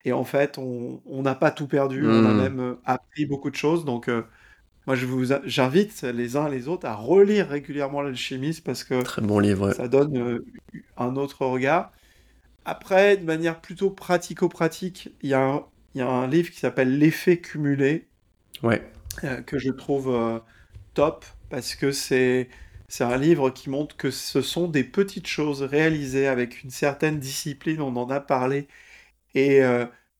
Et en fait, on on n'a pas tout perdu, on a hmm. même euh, appris beaucoup de choses. Donc, euh, moi, je vous, j'invite les uns les autres à relire régulièrement l'alchimiste parce que Très bon livre, ouais. ça donne euh, un autre regard. Après, de manière plutôt pratico-pratique, il y a un, il y a un livre qui s'appelle L'effet cumulé, Ouais, euh, que je trouve euh, top, parce que c'est, c'est un livre qui montre que ce sont des petites choses réalisées avec une certaine discipline, on en a parlé, et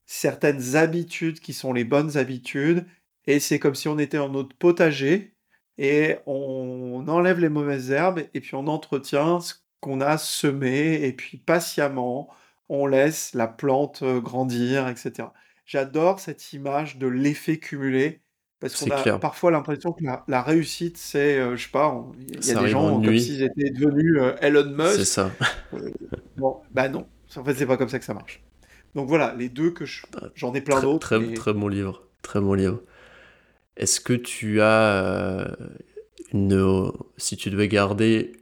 certaines habitudes qui sont les bonnes habitudes, et c'est comme si on était dans notre potager, et on enlève les mauvaises herbes, et puis on entretient ce qu'on a semé, et puis patiemment, on laisse la plante euh, grandir, etc. J'adore cette image de l'effet cumulé, parce qu'on c'est a clair. parfois l'impression que la, la réussite, c'est, euh, je sais pas, il y a Ça des en gens comme s'ils étaient devenus euh, Elon c'est Musk. ça. Euh, bon, bah non, en fait, c'est pas comme ça que ça marche. Donc voilà, les deux que je... J'en ai plein Très, d'autres, très, mais très bon livre. Très bon livre. Est-ce que tu as euh, une... Si tu devais garder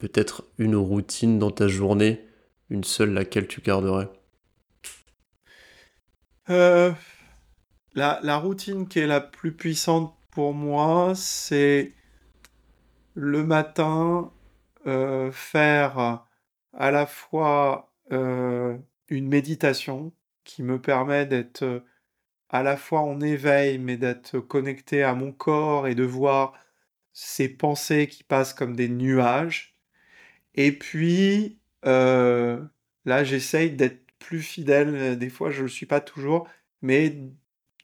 peut-être une routine dans ta journée, une seule laquelle tu garderais? euh, la, routine qui est la plus puissante pour moi, c'est le matin euh, faire à la fois une méditation qui me permet d'être à la fois en éveil, mais d'être connecté à mon corps et de voir ces pensées qui passent comme des nuages. Et puis, euh, là, j'essaye d'être plus fidèle. Des fois, je ne le suis pas toujours, mais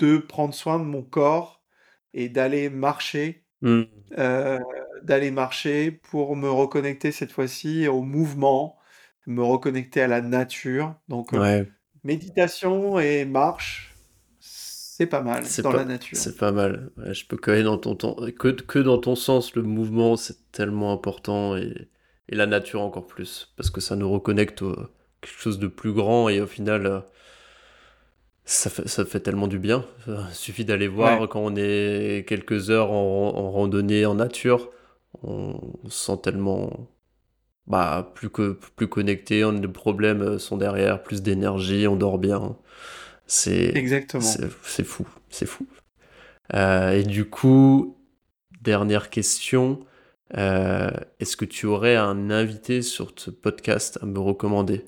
de prendre soin de mon corps et d'aller marcher, Hmm, euh, d'aller marcher pour me reconnecter cette fois-ci au mouvement, me reconnecter à la nature. Donc, euh, méditation et marche, c'est pas mal c'est dans la nature. c'est pas mal. Ouais, je peux coller dans ton, ton- que, que dans ton sens, le mouvement, c'est tellement important et, et la nature encore plus, parce que ça nous reconnecte à quelque chose de plus grand et au final, euh, Ça fait, ça fait tellement du bien. Il suffit d'aller Ouais, voir quand on est quelques heures en, en randonnée en nature, on, on se sent tellement bah, plus, que, plus connecté, on, les problèmes euh, sont derrière, plus d'énergie, on dort bien. C'est, exactement. c'est, fou, c'est fou. Euh, et du coup, dernière question, euh, est-ce que tu aurais un invité sur ce podcast à me recommander?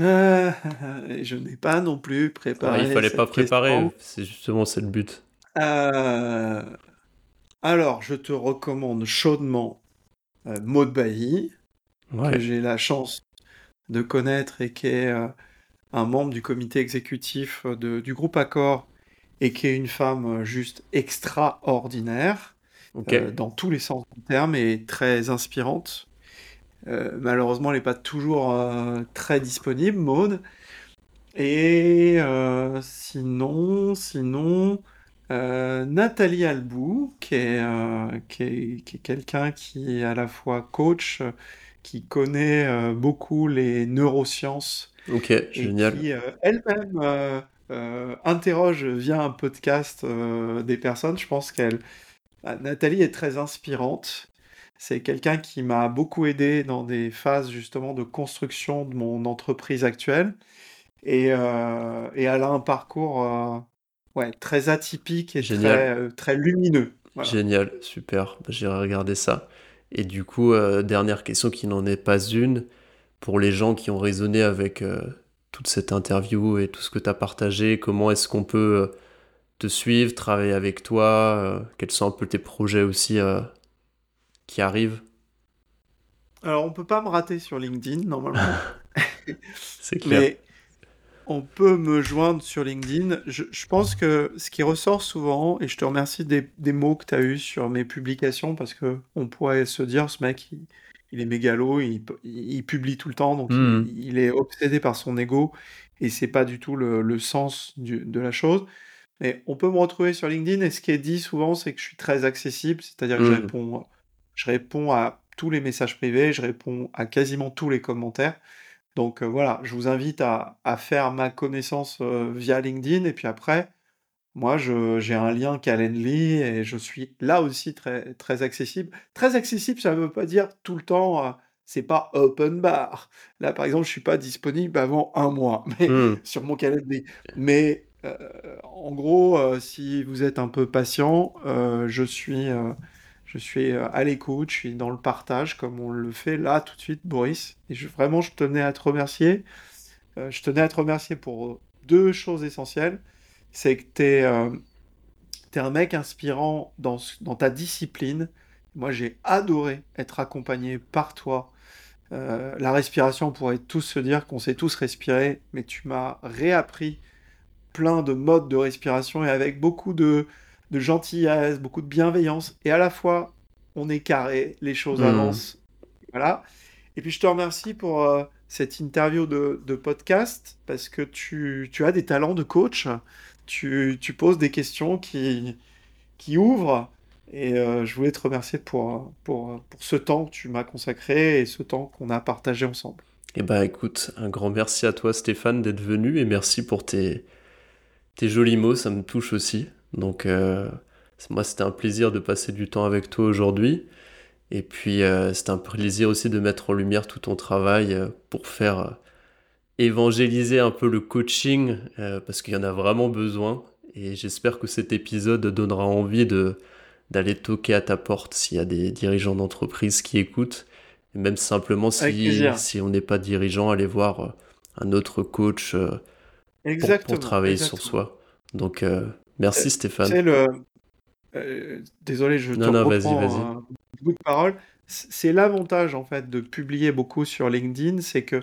Euh, *laughs* je n'ai pas non plus Ah, il préparé fallait pas préparer, c'est justement c'est le but. Alors, je te recommande chaudement Maud Bailly, que Ouais, j'ai la chance de connaître et qui est euh, un membre du comité exécutif euh, de- du groupe Accor et qui est une femme euh, juste extraordinaire euh, dans tous les sens du terme et très inspirante. Euh, malheureusement, elle n'est pas toujours euh, très disponible, Maud. Et sinon, sinon, Nathalie Albou, qui est, qui est, qui est quelqu'un qui est à la fois coach, qui connaît euh, beaucoup les neurosciences Ok, et génial. qui euh, elle-même euh, interroge via un podcast des personnes. Je pense qu'elle, Nathalie est très inspirante. C'est quelqu'un qui m'a beaucoup aidé dans des phases justement de construction de mon entreprise actuelle. Et, et elle a un parcours ouais, très atypique et très, euh, très lumineux. Génial, super. J'irai regarder ça. Et du coup, dernière question qui n'en est pas une, pour les gens qui ont raisonné avec toute cette interview et tout ce que tu as partagé, comment est-ce qu'on peut te suivre, travailler avec toi Quels sont un peu tes projets aussi qui arrivent? Alors, on peut pas me rater sur LinkedIn, normalement. *laughs* C'est clair. Mais on peut me joindre sur LinkedIn. Je, pense que ce qui ressort souvent, et je te remercie des, mots que tu as eus sur mes publications, parce que on pourrait se dire, ce mec, il, est mégalo, il, publie tout le temps, donc hmm. il, est obsédé par son ego, et c'est pas du tout le, sens de la chose. Mais on peut me retrouver sur LinkedIn, et ce qui est dit souvent, c'est que je suis très accessible, c'est-à-dire que je, hmm. réponds, je réponds à tous les messages privés, je réponds à quasiment tous les commentaires. Donc euh, voilà, je vous invite à, faire ma connaissance euh, via LinkedIn. Et puis après, moi, j'ai un lien Calendly et je suis là aussi très, très accessible. Très accessible, ça ne veut pas dire tout le temps, euh, c'est pas open bar. Là, par exemple, je suis pas disponible avant un mois *laughs* mais, mmh. sur mon Calendly. Mais en gros, si vous êtes un peu patient, je suis je suis euh, à l'écoute, je suis dans le partage comme on le fait là tout de suite, Boris. Et je, vraiment, je tenais à te remercier. Euh, je tenais à te remercier pour deux choses essentielles. C'est que tu es, euh, un mec inspirant dans, dans ta discipline. Moi, j'ai adoré être accompagné par toi. la respiration, on pourrait tous se dire qu'on sait tous respirer, mais tu m'as réappris plein de modes de respiration et avec beaucoup de, de gentillesse, beaucoup de bienveillance, et à la fois on est carré, les choses hmm. avancent. Voilà. Et puis je te remercie pour euh, cette interview de, podcast, parce que tu, as des talents de coach, tu, poses des questions qui, qui ouvrent, et euh, je voulais te remercier pour, pour, pour ce temps que tu m'as consacré et ce temps qu'on a partagé ensemble. Eh ben écoute, un grand merci à toi Stéphane d'être venu et merci pour tes, tes jolis mots, ça me touche aussi. Donc, euh, moi, c'était un plaisir de passer du temps avec toi aujourd'hui. Et puis, euh, c'était un plaisir aussi de mettre en lumière tout ton travail euh, pour faire évangéliser un peu le coaching, parce qu'il y en a vraiment besoin. Et j'espère que cet épisode donnera envie de d'aller toquer à ta porte s'il y a des dirigeants d'entreprise qui écoutent. Et même simplement si, si on n'est pas dirigeant, aller voir un autre coach pour, travailler sur soi. Donc, Merci Stéphane. C'est le... Euh, désolé, je te non, un bout de parole. C'est l'avantage en fait de publier beaucoup sur LinkedIn, c'est que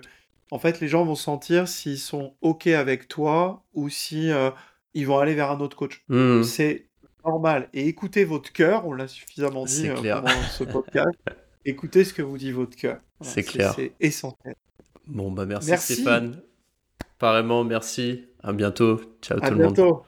en fait les gens vont sentir s'ils sont ok avec toi ou si euh, ils vont aller vers un autre coach. Mmh. C'est normal. Et écoutez votre cœur, on l'a suffisamment dit euh, pendant ce podcast. *laughs* écoutez ce que vous dit votre cœur. c'est clair. C'est essentiel. Bon bah merci, merci, Stéphane. Pareillement, merci. À bientôt. Ciao tout le monde.